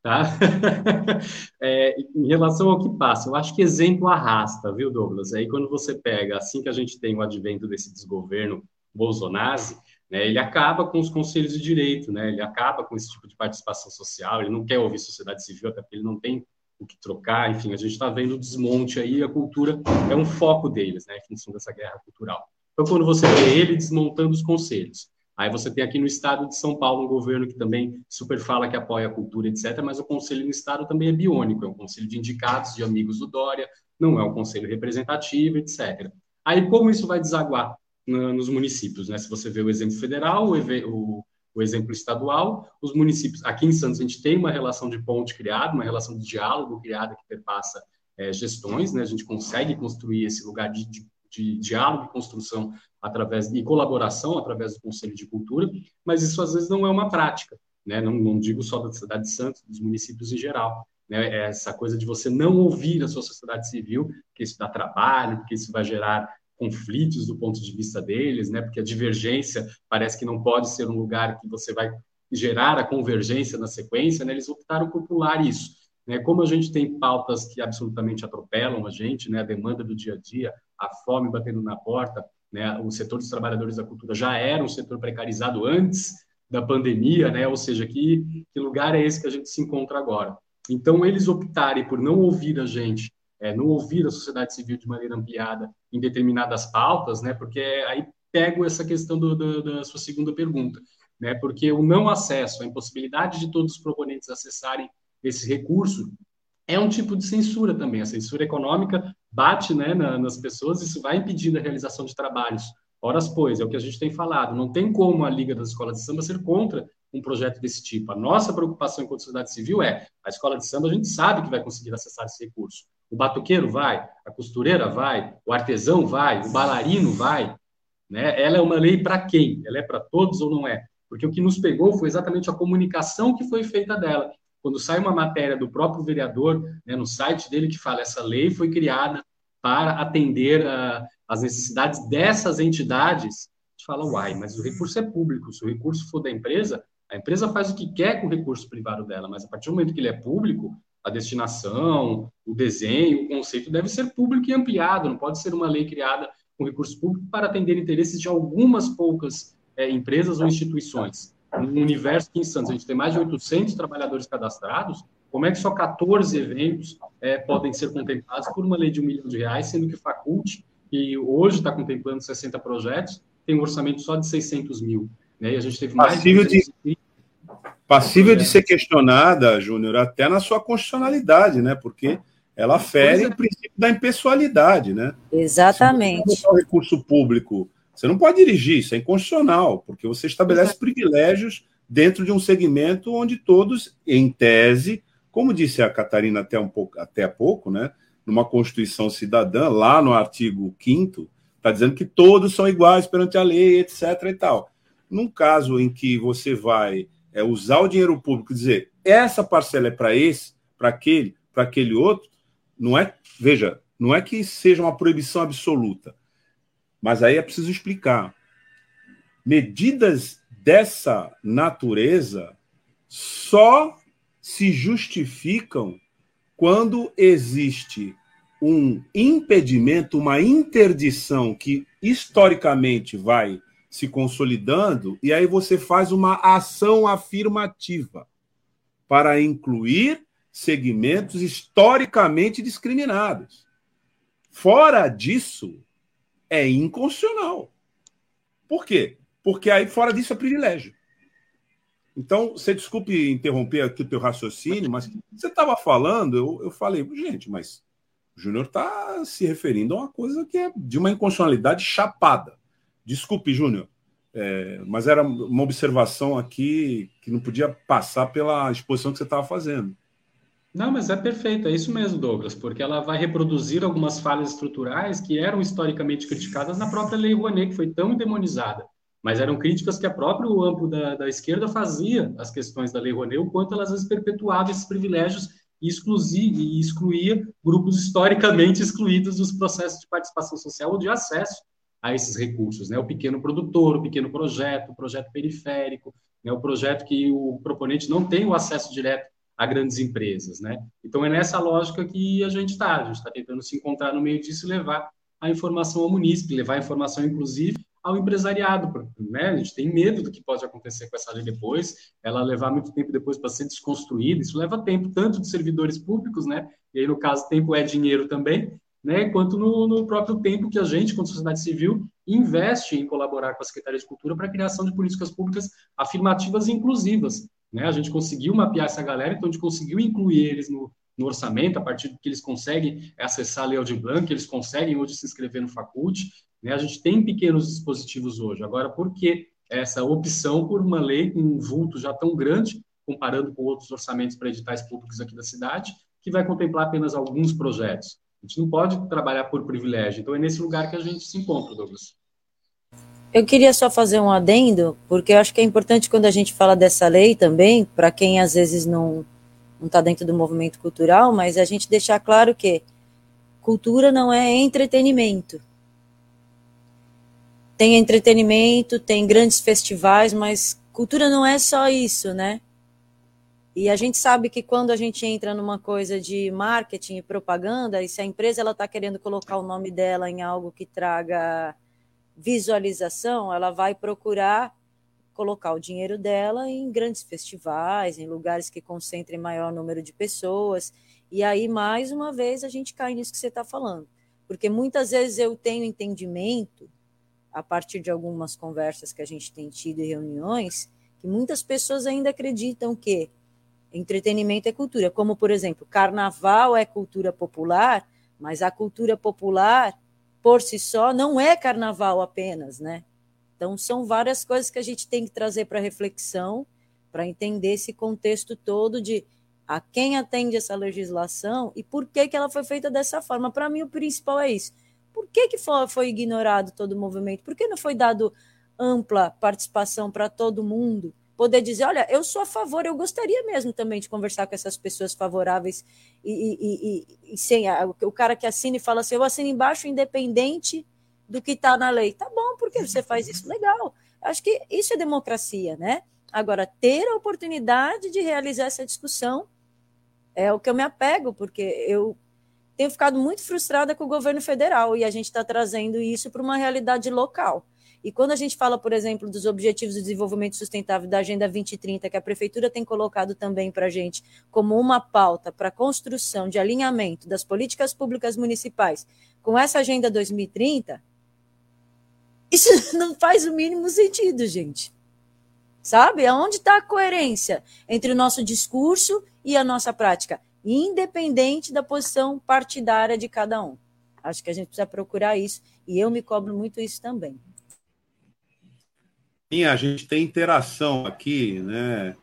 Speaker 3: tá? é, em relação ao que passa, eu acho que exemplo arrasta, viu, Douglas? Aí quando você pega, assim que a gente tem o advento desse desgoverno Bolsonaro, né, ele acaba com os conselhos de direito, né? Ele acaba com esse tipo de participação social, ele não quer ouvir sociedade civil, até porque ele não tem o que trocar, enfim, a gente está vendo o desmonte aí, a cultura é um foco deles, né, em função dessa guerra cultural. Então, quando você vê ele desmontando os conselhos, aí você tem aqui no estado de São Paulo um governo que também super fala que apoia a cultura, etc., mas o conselho no estado também é biônico, é um conselho de indicados, de amigos do Dória, não é um conselho representativo, etc. Aí, como isso vai desaguar nos municípios, né? Se você vê o exemplo federal, o, o, o, exemplo estadual, os municípios. Aqui em Santos a gente tem uma relação de ponte criada, uma relação de diálogo criada que perpassa é, gestões, né? A gente consegue construir esse lugar de, de de diálogo e construção através e colaboração através do Conselho de Cultura, mas isso às vezes não é uma prática, né? Não, não digo só da cidade de Santos, dos municípios em geral. Né? Essa coisa de você não ouvir a sua sociedade civil, que isso dá trabalho, porque isso vai gerar conflitos do ponto de vista deles, né? Porque a divergência parece que não pode ser um lugar que você vai gerar a convergência na sequência, né? Eles optaram por pular isso. Né? Como a gente tem pautas que absolutamente atropelam a gente, né? a demanda do dia a dia, a fome batendo na porta, né? o setor dos trabalhadores da cultura já era um setor precarizado antes da pandemia, né? ou seja, que, que lugar é esse que a gente se encontra agora? Então, eles optarem por não ouvir a gente, é, não ouvir a sociedade civil de maneira ampliada em determinadas pautas, né? porque aí pego essa questão do, do, da sua segunda pergunta, né? porque o não acesso, a impossibilidade de todos os proponentes acessarem esse recurso, é um tipo de censura também. A censura econômica bate né, na, nas pessoas, isso vai impedindo a realização de trabalhos. Horas, pois, é o que a gente tem falado. Não tem como a Liga das Escolas de Samba ser contra um projeto desse tipo. A nossa preocupação enquanto sociedade civil é a escola de samba, a gente sabe que vai conseguir acessar esse recurso. O batuqueiro vai, a costureira vai, o artesão vai, o bailarino vai. Né? Ela é uma lei para quem? Ela é para todos ou não é? Porque o que nos pegou foi exatamente a comunicação que foi feita dela quando sai uma matéria do próprio vereador, né, no site dele, que fala essa lei foi criada para atender uh, as necessidades dessas entidades, a gente fala, uai, mas o recurso é público, se o recurso for da empresa, a empresa faz o que quer com o recurso privado dela, mas a partir do momento que ele é público, a destinação, o desenho, o conceito deve ser público e ampliado, não pode ser uma lei criada com recurso público para atender interesses de algumas poucas é, empresas ou instituições um universo que em Santos a gente tem mais de 800 trabalhadores cadastrados, como é que só 14 eventos é, podem ser contemplados por uma lei de um milhão de reais, sendo que Faculte, que hoje está contemplando 60 projetos, tem um orçamento só de 600 mil. Né? E a gente teve mais
Speaker 2: passível de, de Passível de ser questionada, Júnior, até na sua constitucionalidade, né? porque ela fere é. o princípio da impessoalidade. Né?
Speaker 4: Exatamente.
Speaker 2: Se o recurso público você não pode dirigir, isso é inconstitucional, porque você estabelece privilégios dentro de um segmento onde todos, em tese, como disse a Catarina até, um pouco, até há pouco, né, numa Constituição cidadã, lá no artigo 5 está dizendo que todos são iguais perante a lei, etc. e tal. Num caso em que você vai é, usar o dinheiro público e dizer essa parcela é para esse, para aquele, para aquele outro, não é, veja, não é que seja uma proibição absoluta, mas aí é preciso explicar. Medidas dessa natureza só se justificam quando existe um impedimento, uma interdição que historicamente vai se consolidando, e aí você faz uma ação afirmativa para incluir segmentos historicamente discriminados. Fora disso, é inconstitucional. Por quê? Porque aí fora disso é privilégio. Então, você desculpe interromper aqui o teu raciocínio, mas você estava falando, eu, eu falei, gente, mas o Júnior está se referindo a uma coisa que é de uma inconstitucionalidade chapada. Desculpe, Júnior, é, mas era uma observação aqui que não podia passar pela exposição que você estava fazendo.
Speaker 3: Não, mas é perfeito, é isso mesmo, Douglas, porque ela vai reproduzir algumas falhas estruturais que eram historicamente criticadas na própria Lei Rouanet, que foi tão demonizada mas eram críticas que a própria amplo da, da esquerda fazia às questões da Lei Rouanet, o quanto elas às vezes perpetuavam esses privilégios e, e excluía grupos historicamente excluídos dos processos de participação social ou de acesso a esses recursos, né? O pequeno produtor, o pequeno projeto, o projeto periférico, né? o projeto que o proponente não tem o acesso direto a grandes empresas, né? Então é nessa lógica que a gente está, a gente está tentando se encontrar no meio disso e levar a informação ao munícipe, levar a informação, inclusive, ao empresariado. Né? A gente tem medo do que pode acontecer com essa lei depois, ela levar muito tempo depois para ser desconstruída. Isso leva tempo, tanto de servidores públicos, né? e aí, no caso, tempo é dinheiro também, né? quanto no, no próprio tempo que a gente, como sociedade civil, investe em colaborar com a Secretaria de Cultura para a criação de políticas públicas afirmativas e inclusivas. Né? A gente conseguiu mapear essa galera, então a gente conseguiu incluir eles no, no orçamento, a partir do que eles conseguem acessar a Lei Aldir Blanc, eles conseguem hoje se inscrever no Facult, né? A gente tem pequenos dispositivos hoje. Agora, por que essa opção por uma lei com um vulto já tão grande, comparando com outros orçamentos para editais públicos aqui da cidade, que vai contemplar apenas alguns projetos? A gente não pode trabalhar por privilégio. Então, é nesse lugar que a gente se encontra, Douglas.
Speaker 4: Eu queria só fazer um adendo, porque eu acho que é importante quando a gente fala dessa lei também, para quem às vezes não está dentro do movimento cultural, mas a gente deixar claro que cultura não é entretenimento tem entretenimento, tem grandes festivais, mas cultura não é só isso, né? E a gente sabe que quando a gente entra numa coisa de marketing e propaganda, e se a empresa ela está querendo colocar o nome dela em algo que traga visualização, ela vai procurar colocar o dinheiro dela em grandes festivais, em lugares que concentrem maior número de pessoas. E aí, mais uma vez, a gente cai nisso que você está falando. Porque muitas vezes eu tenho entendimento a partir de algumas conversas que a gente tem tido e reuniões, que muitas pessoas ainda acreditam que entretenimento é cultura, como por exemplo, carnaval é cultura popular, mas a cultura popular por si só não é carnaval apenas, né? Então são várias coisas que a gente tem que trazer para reflexão, para entender esse contexto todo de a quem atende essa legislação e por que que ela foi feita dessa forma. Para mim o principal é isso por que, que foi, foi ignorado todo o movimento? Por que não foi dado ampla participação para todo mundo? Poder dizer, olha, eu sou a favor, eu gostaria mesmo também de conversar com essas pessoas favoráveis e, e, e, e sem o cara que assina e fala assim, eu assino embaixo independente do que está na lei. Tá bom, porque você faz isso? Legal. Acho que isso é democracia, né? Agora, ter a oportunidade de realizar essa discussão é o que eu me apego, porque eu tenho ficado muito frustrada com o governo federal e a gente está trazendo isso para uma realidade local. E quando a gente fala, por exemplo, dos Objetivos de Desenvolvimento Sustentável da Agenda 2030, que a Prefeitura tem colocado também para a gente como uma pauta para a construção de alinhamento das políticas públicas municipais com essa Agenda 2030, isso não faz o mínimo sentido, gente. Sabe? Aonde está a coerência entre o nosso discurso e a nossa prática? independente da posição partidária de cada um. Acho que a gente precisa procurar isso e eu me cobro muito isso também.
Speaker 2: Sim, a gente tem interação aqui, né?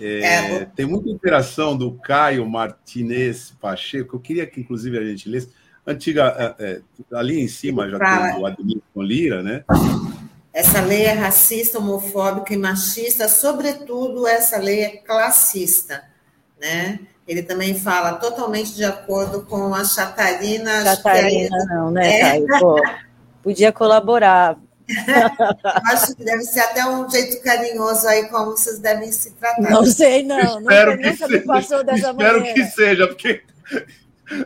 Speaker 2: É, é, tem muita interação do Caio Martinez Pacheco. Eu queria que, inclusive, a gente lesse. Antiga, é, é ali em cima já tem o Admilson Lira, né?
Speaker 1: Essa lei é racista, homofóbica e machista, sobretudo essa lei é classista, né? Ele também fala totalmente de acordo com a Chatarina.
Speaker 4: Chatarina, é... não, né, é. Pô, podia colaborar.
Speaker 1: Acho que deve ser até um jeito carinhoso aí, como vocês devem se tratar.
Speaker 4: Não sei, não.
Speaker 2: Espero que seja. Espero maneira. que seja, porque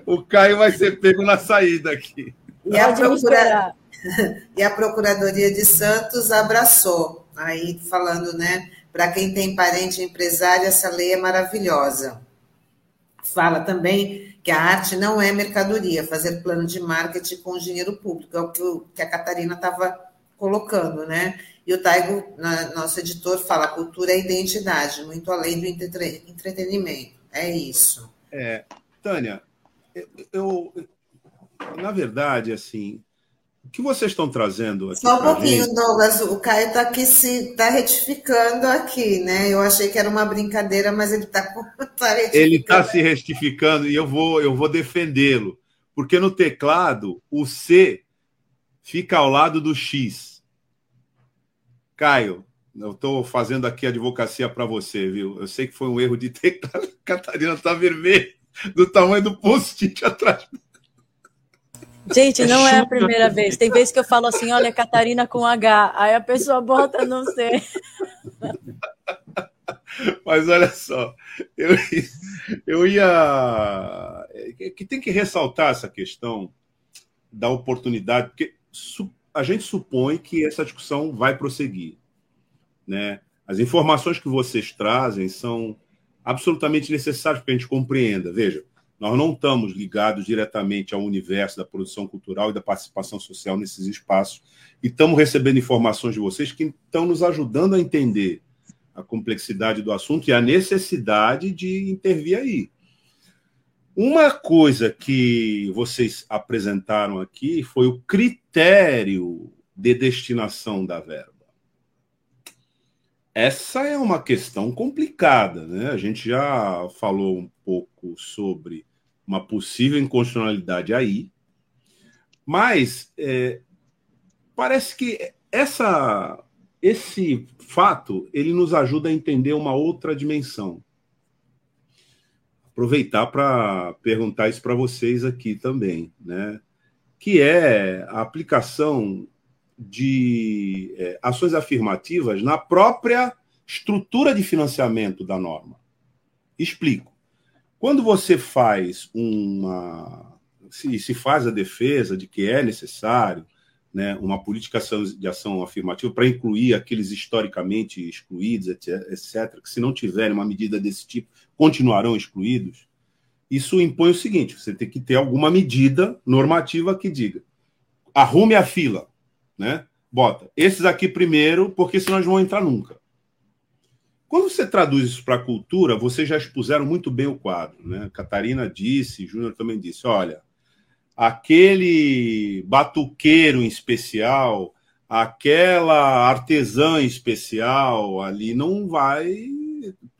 Speaker 2: o Caio vai ser pego na saída aqui.
Speaker 1: E a, procura... e a Procuradoria de Santos abraçou, aí falando, né? Para quem tem parente empresário, essa lei é maravilhosa fala também que a arte não é mercadoria, fazer plano de marketing com dinheiro público, é o que, a Catarina estava colocando, né? E o Taigo, nosso editor, fala cultura é identidade, muito além do entretenimento. É isso.
Speaker 2: É, Tânia, eu, na verdade, assim, o que vocês estão trazendo aqui?
Speaker 1: Só um pouquinho, gente... Douglas. O Caio está aqui se tá retificando aqui, né? Eu achei que era uma brincadeira, mas ele está
Speaker 2: tá retificando. Ele está se retificando e eu vou, eu vou defendê-lo. Porque no teclado, o C fica ao lado do X. Caio, eu estou fazendo aqui advocacia para você, viu? Eu sei que foi um erro de teclado. Catarina está vermelha, do tamanho do post-it atrás.
Speaker 4: Gente, não é a primeira vez. Tem vezes que eu falo assim, olha, Catarina com H. Aí a pessoa bota, não sei.
Speaker 2: Mas olha só, eu, eu ia. É que tem que ressaltar essa questão da oportunidade, porque a gente supõe que essa discussão vai prosseguir. Né? As informações que vocês trazem são absolutamente necessárias para a gente compreenda. Veja, nós não estamos ligados diretamente ao universo da produção cultural e da participação social nesses espaços e estamos recebendo informações de vocês que estão nos ajudando a entender a complexidade do assunto e a necessidade de intervir aí. Uma coisa que vocês apresentaram aqui foi o critério de destinação da verba. Essa é uma questão complicada, né? A gente já falou um pouco sobre uma possível inconstitucionalidade aí, mas é, parece que essa, esse fato ele nos ajuda a entender uma outra dimensão. Aproveitar para perguntar isso para vocês aqui também, né? Que é a aplicação de é, ações afirmativas na própria estrutura de financiamento da norma. Explico. Quando você faz uma. Se, se faz a defesa de que é necessário né, uma política de ação afirmativa para incluir aqueles historicamente excluídos, etc., que se não tiverem uma medida desse tipo, continuarão excluídos, isso impõe o seguinte: você tem que ter alguma medida normativa que diga arrume a fila, né? Bota esses aqui primeiro, porque senão eles vão entrar nunca. Quando você traduz isso para a cultura, vocês já expuseram muito bem o quadro. Né? Catarina disse, Júnior também disse: olha, aquele batuqueiro em especial, aquela artesã em especial ali não vai.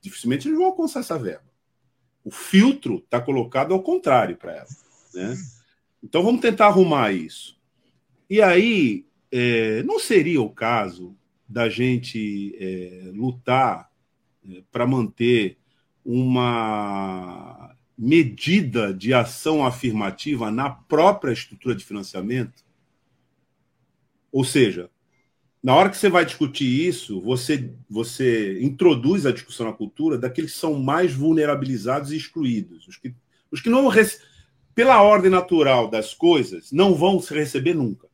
Speaker 2: Dificilmente eles vão alcançar essa verba. O filtro está colocado ao contrário para ela. Né? Então vamos tentar arrumar isso. E aí, é, não seria o caso da gente é, lutar para manter uma medida de ação afirmativa na própria estrutura de financiamento? Ou seja, na hora que você vai discutir isso, você, você introduz a discussão na cultura daqueles que são mais vulnerabilizados e excluídos. Os que, os que não, pela ordem natural das coisas, não vão se receber nunca.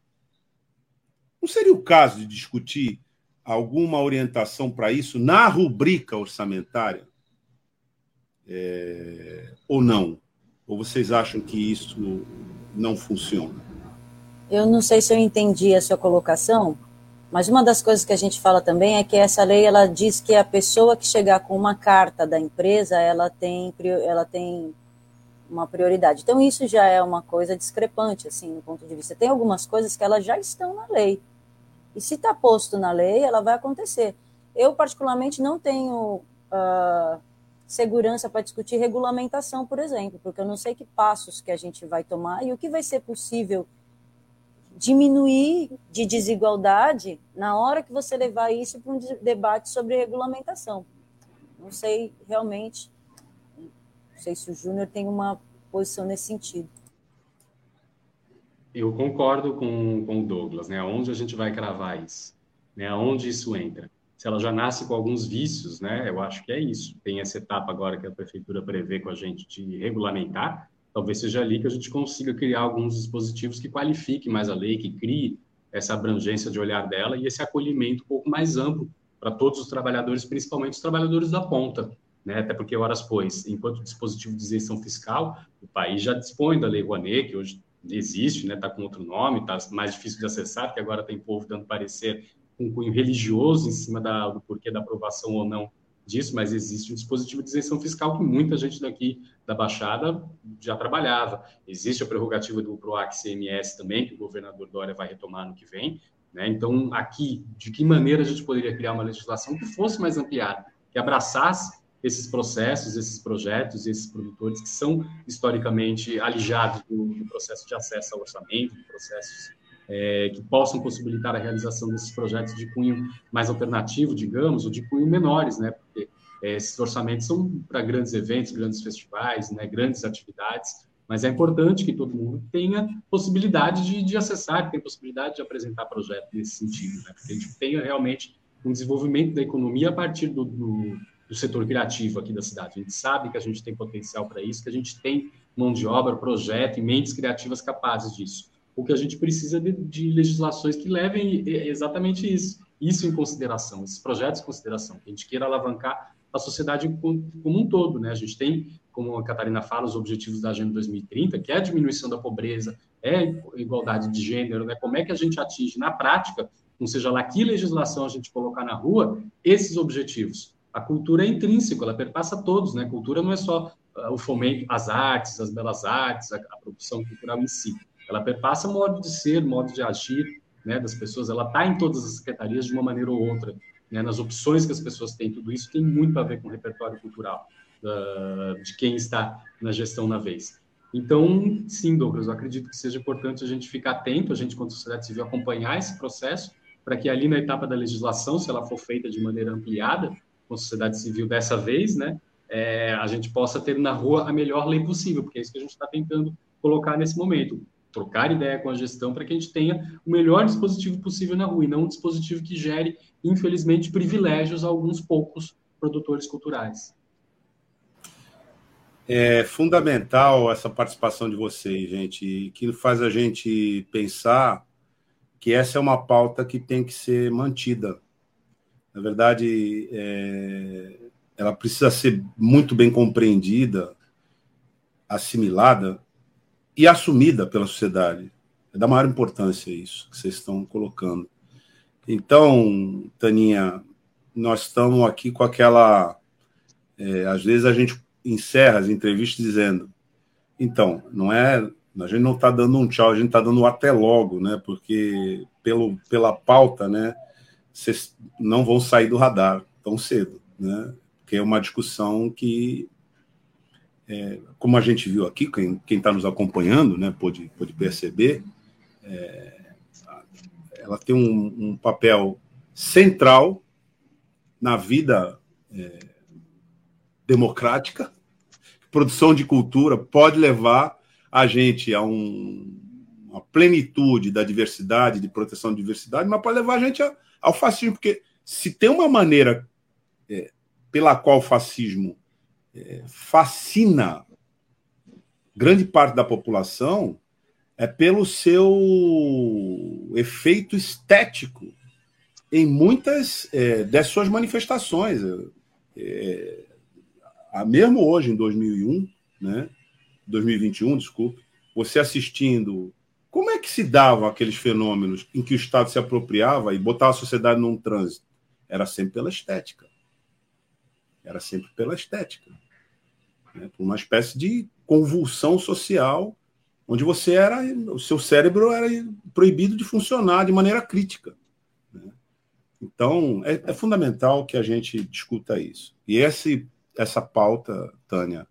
Speaker 2: Não seria o caso de discutir alguma orientação para isso na rubrica orçamentária? É, ou não? Ou vocês acham que isso não funciona?
Speaker 4: Eu não sei se eu entendi a sua colocação, mas uma das coisas que a gente fala também é que essa lei ela diz que a pessoa que chegar com uma carta da empresa ela tem ela tem uma prioridade. Então isso já é uma coisa discrepante assim no ponto de vista. Tem algumas coisas que elas já estão na lei. E se está posto na lei, ela vai acontecer. Eu, particularmente, não tenho uh, segurança para discutir regulamentação, por exemplo, porque eu não sei que passos que a gente vai tomar e o que vai ser possível diminuir de desigualdade na hora que você levar isso para um debate sobre regulamentação. Não sei realmente, não sei se o Júnior tem uma posição nesse sentido.
Speaker 3: Eu concordo com, com o Douglas, né? Onde a gente vai cravar isso? Né? Onde isso entra? Se ela já nasce com alguns vícios, né? Eu acho que é isso. Tem essa etapa agora que a prefeitura prevê com a gente de regulamentar. Talvez seja ali que a gente consiga criar alguns dispositivos que qualifiquem mais a lei, que crie essa abrangência de olhar dela e esse acolhimento um pouco mais amplo para todos os trabalhadores, principalmente os trabalhadores da ponta, né? Até porque, horas pois, enquanto o dispositivo de isenção fiscal, o país já dispõe da Lei Rouanet, que hoje existe, né? Está com outro nome, está mais difícil de acessar, porque agora tem povo dando parecer com cunho religioso em cima da, do porquê da aprovação ou não disso, mas existe um dispositivo de isenção fiscal que muita gente daqui da Baixada já trabalhava. Existe a prerrogativa do PROAC CMS também, que o governador Dória vai retomar no que vem. Né? Então, aqui, de que maneira a gente poderia criar uma legislação que fosse mais ampliada, que abraçasse esses processos, esses projetos, esses produtores que são historicamente alijados do, do processo de acesso ao orçamento, de processos é, que possam possibilitar a realização desses projetos de cunho mais alternativo, digamos, ou de cunho menores, né? Porque é, esses orçamentos são para grandes eventos, grandes festivais, né? Grandes atividades, mas é importante que todo mundo tenha possibilidade de, de acessar, tenha possibilidade de apresentar projetos nesse sentido, né? Porque a gente tenha realmente um desenvolvimento da economia a partir do, do, do setor criativo aqui da cidade. A gente sabe que a gente tem potencial para isso, que a gente tem mão de obra, projeto e mentes criativas capazes disso o que a gente precisa de, de, legislações que levem exatamente isso, isso em consideração, esses projetos em consideração, que a gente queira alavancar a sociedade como um todo, né? A gente tem, como a Catarina fala, os objetivos da Agenda 2030, que é a diminuição da pobreza, é a igualdade de gênero, né? Como é que a gente atinge na prática, não seja lá que legislação a gente colocar na rua, esses objetivos. A cultura é intrínseca, ela perpassa todos, né? Cultura não é só uh, o fomento às artes, às belas artes, a, a produção cultural em si ela perpassa modo de ser, modo de agir né, das pessoas, ela está em todas as secretarias de uma maneira ou outra, né, nas opções que as pessoas têm, tudo isso tem muito a ver com o repertório cultural uh, de quem está na gestão na vez. Então, sim, Douglas, eu acredito que seja importante a gente ficar atento, a gente, quanto sociedade civil, acompanhar esse processo, para que ali na etapa da legislação, se ela for feita de maneira ampliada, com a sociedade civil dessa vez, né, é, a gente possa ter na rua a melhor lei possível, porque é isso que a gente está tentando colocar nesse momento trocar ideia com a gestão para que a gente tenha o melhor dispositivo possível na rua e não um dispositivo que gere, infelizmente, privilégios a alguns poucos produtores culturais.
Speaker 2: É fundamental essa participação de vocês, gente, que faz a gente pensar que essa é uma pauta que tem que ser mantida. Na verdade, é, ela precisa ser muito bem compreendida, assimilada, e assumida pela sociedade. É da maior importância isso que vocês estão colocando. Então, Taninha, nós estamos aqui com aquela. É, às vezes a gente encerra as entrevistas dizendo: então, não é. A gente não está dando um tchau, a gente está dando um até logo, né? Porque pelo, pela pauta, né? Vocês não vão sair do radar tão cedo, né? Porque é uma discussão que é, como a gente viu aqui, quem está nos acompanhando né, perceber, é, ela tem um, um, papel central na vida é, democrática. Produção de cultura pode levar a gente a um, uma plenitude da diversidade, de proteção da diversidade, mas pode levar a gente ao fascismo, porque se tem uma maneira é, pela qual o fascismo fascina grande parte da população é pelo seu efeito estético em muitas é, das suas manifestações. É, é mesmo hoje, em 2001, né, 2021, desculpe, você assistindo. Como é que se davam aqueles fenômenos em que o Estado se apropriava e botava a sociedade num trânsito? Era sempre pela estética. Era sempre pela estética né, por uma espécie de convulsão social, onde você era, o seu cérebro era proibido de funcionar de maneira crítica. Né? Então, é, é, fundamental que a gente discuta isso. E esse, essa pauta, Tânia,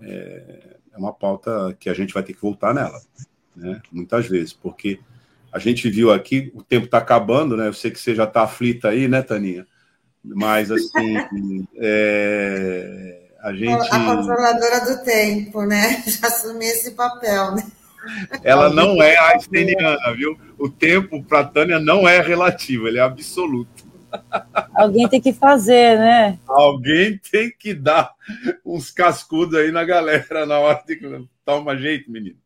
Speaker 2: é, é uma pauta que a gente vai ter que voltar nela, né? muitas vezes, porque a gente viu aqui, o tempo está acabando, né? Eu sei que você já está aflita aí, né, Taninha? Mas, assim, é, a gente.
Speaker 1: A controladora do tempo, né? Já assumi esse papel, né?
Speaker 2: Ela não é einsteiniana, viu? O tempo para Tânia não é relativo, ele é absoluto.
Speaker 4: Alguém tem que fazer, né?
Speaker 2: Alguém tem que dar uns cascudos aí na galera na hora de toma jeito, menino.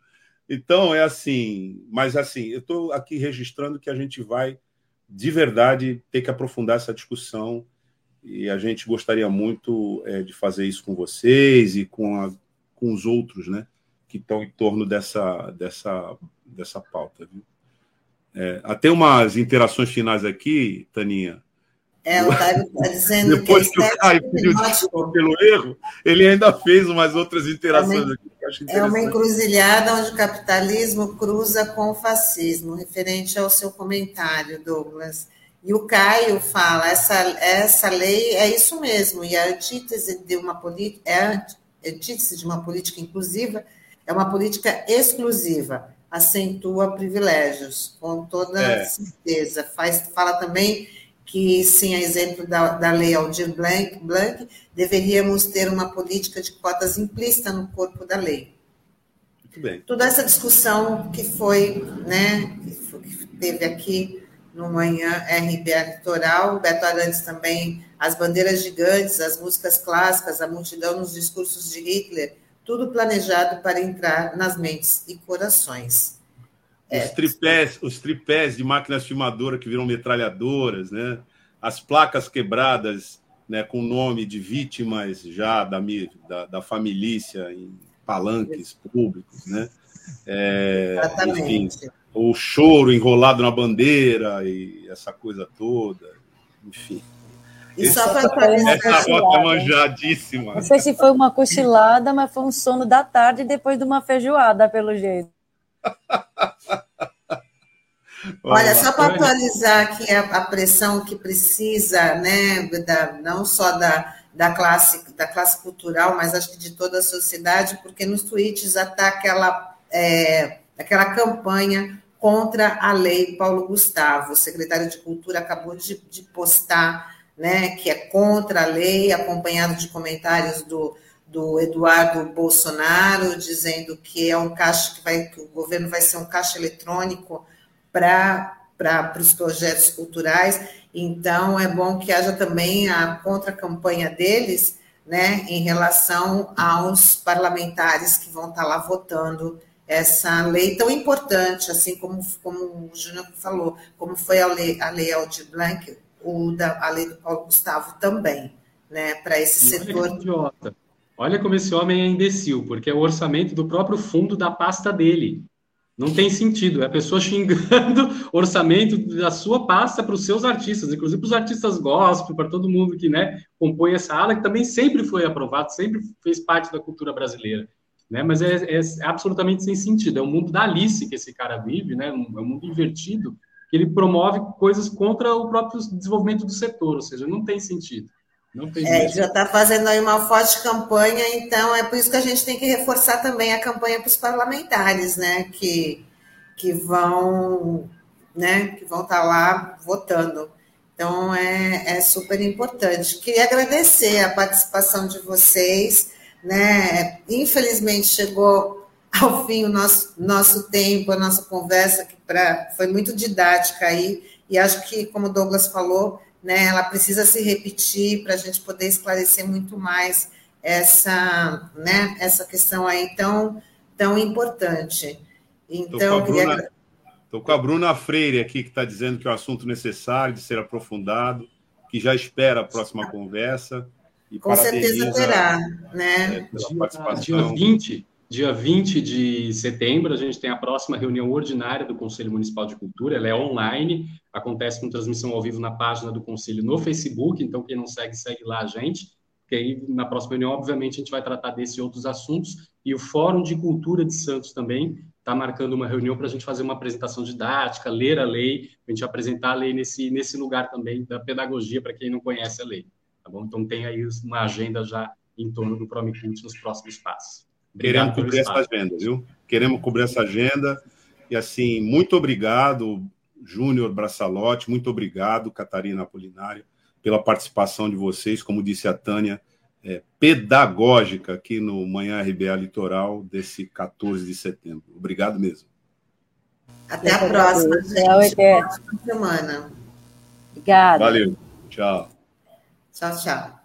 Speaker 2: Então é assim, mas assim, eu estou aqui registrando que a gente vai de verdade ter que aprofundar essa discussão e a gente gostaria muito é, de fazer isso com vocês e com, a, com os outros, né? que estão em torno dessa, dessa, dessa pauta. Viu? É, até umas interações finais aqui, Taninha.
Speaker 1: É, o Caio está dizendo
Speaker 2: Depois que, que o Caio pediu desculpa pelo erro, ele ainda fez umas outras interações é aqui.
Speaker 1: É uma encruzilhada onde o capitalismo cruza com o fascismo, referente ao seu comentário, Douglas. E o Caio fala, essa, essa lei é isso mesmo, e a antítese de uma política, é a antítese de uma política inclusiva, é uma política exclusiva, acentua privilégios, com toda é. certeza. Faz, fala também que, sim, a exemplo da, da lei Aldir Blanc, Blanc, deveríamos ter uma política de cotas implícita no corpo da lei. Muito bem. Toda essa discussão que foi, né, que, foi, que teve aqui no Manhã RBA Litoral, o Beto Arantes também, as bandeiras gigantes, as músicas clássicas, a multidão nos discursos de Hitler, tudo planejado para entrar nas mentes e corações.
Speaker 2: Os, é, tripés, os tripés de máquinas filmadoras que viram metralhadoras, né? as placas quebradas né, com nome de vítimas já da, da, da família em palanques públicos, né? É, Exatamente. Enfim, o choro enrolado na bandeira e essa coisa toda, enfim.
Speaker 1: E só para
Speaker 2: essa foto é manjadíssima.
Speaker 4: Não sei se foi uma cochilada, mas foi um sono da tarde depois de uma feijoada, pelo jeito.
Speaker 1: Olha, só para atualizar aqui a, a, pressão que precisa, né, da, não só da, da, classe, da classe cultural, mas acho que de toda a sociedade, porque nos tweets está aquela, é, aquela campanha contra a lei Paulo Gustavo. O secretário de Cultura acabou de, de postar né, que é contra a lei, acompanhado de comentários do, do Eduardo Bolsonaro, dizendo que é um caixa que vai, que o governo vai ser um caixa eletrônico para os projetos culturais. Então, é bom que haja também a contra-campanha deles, né, em relação aos parlamentares que vão estar lá votando essa lei tão importante, assim como, como o Júnior falou, como foi a lei, a lei Aldir Blanc, o da, a lei do Paulo Gustavo também, né, para esse
Speaker 3: e
Speaker 1: setor.
Speaker 3: Olha, idiota. olha como esse homem é imbecil, porque é o orçamento do próprio fundo da pasta dele. Não tem sentido. É a pessoa xingando orçamento da sua pasta para os seus artistas, inclusive para os artistas gospel, para todo mundo que né, compõe essa ala, que também sempre foi aprovado, sempre fez parte da cultura brasileira. Né? Mas é, é, absolutamente sem sentido. É o mundo da Alice que esse cara vive, né? é um mundo invertido, que ele promove coisas contra o próprio desenvolvimento do setor, ou seja, não tem sentido. Não tem
Speaker 1: é, já está fazendo aí uma forte campanha, então é por isso que a gente tem que reforçar também a campanha para os parlamentares, né? Que, que vão né, que vão estar tá lá votando. Então é, é super importante. Queria agradecer a participação de vocês. Né? Infelizmente chegou ao fim o nosso, nosso tempo, a nossa conversa, que pra, foi muito didática aí, e acho que, como o Douglas falou, né, ela precisa se repetir para a gente poder esclarecer muito mais essa, né, essa questão aí tão, tão importante. Então,
Speaker 2: Estou com, queria... com a Bruna Freire aqui, que está dizendo que é um assunto necessário de ser aprofundado, que já espera a próxima conversa.
Speaker 1: E com certeza terá, né?
Speaker 3: É, dia, dia 20, Dia 20 de setembro, a gente tem a próxima reunião ordinária do Conselho Municipal de Cultura. Ela é online, acontece com transmissão ao vivo na página do Conselho no Facebook. Então, quem não segue, segue lá a gente. Porque aí, na próxima reunião, obviamente, a gente vai tratar desses outros assuntos. E o Fórum de Cultura de Santos também está marcando uma reunião para a gente fazer uma apresentação didática, ler a lei, a gente apresentar a lei nesse, nesse lugar também da pedagogia para quem não conhece a lei. Tá bom? Então, tem aí uma agenda já em torno do Promicult nos próximos passos.
Speaker 2: Queremos cobrir essa agenda, viu? Queremos cobrir essa agenda. E assim, muito obrigado, Júnior Braçalotti, muito obrigado, Catarina Apolinário, pela participação de vocês, como disse a Tânia, é, pedagógica aqui no Manhã RBA Litoral desse 14 de setembro. Obrigado mesmo.
Speaker 1: Até a próxima, gente. Até a semana.
Speaker 4: Obrigada.
Speaker 2: Valeu. Tchau.
Speaker 1: Tchau, tchau.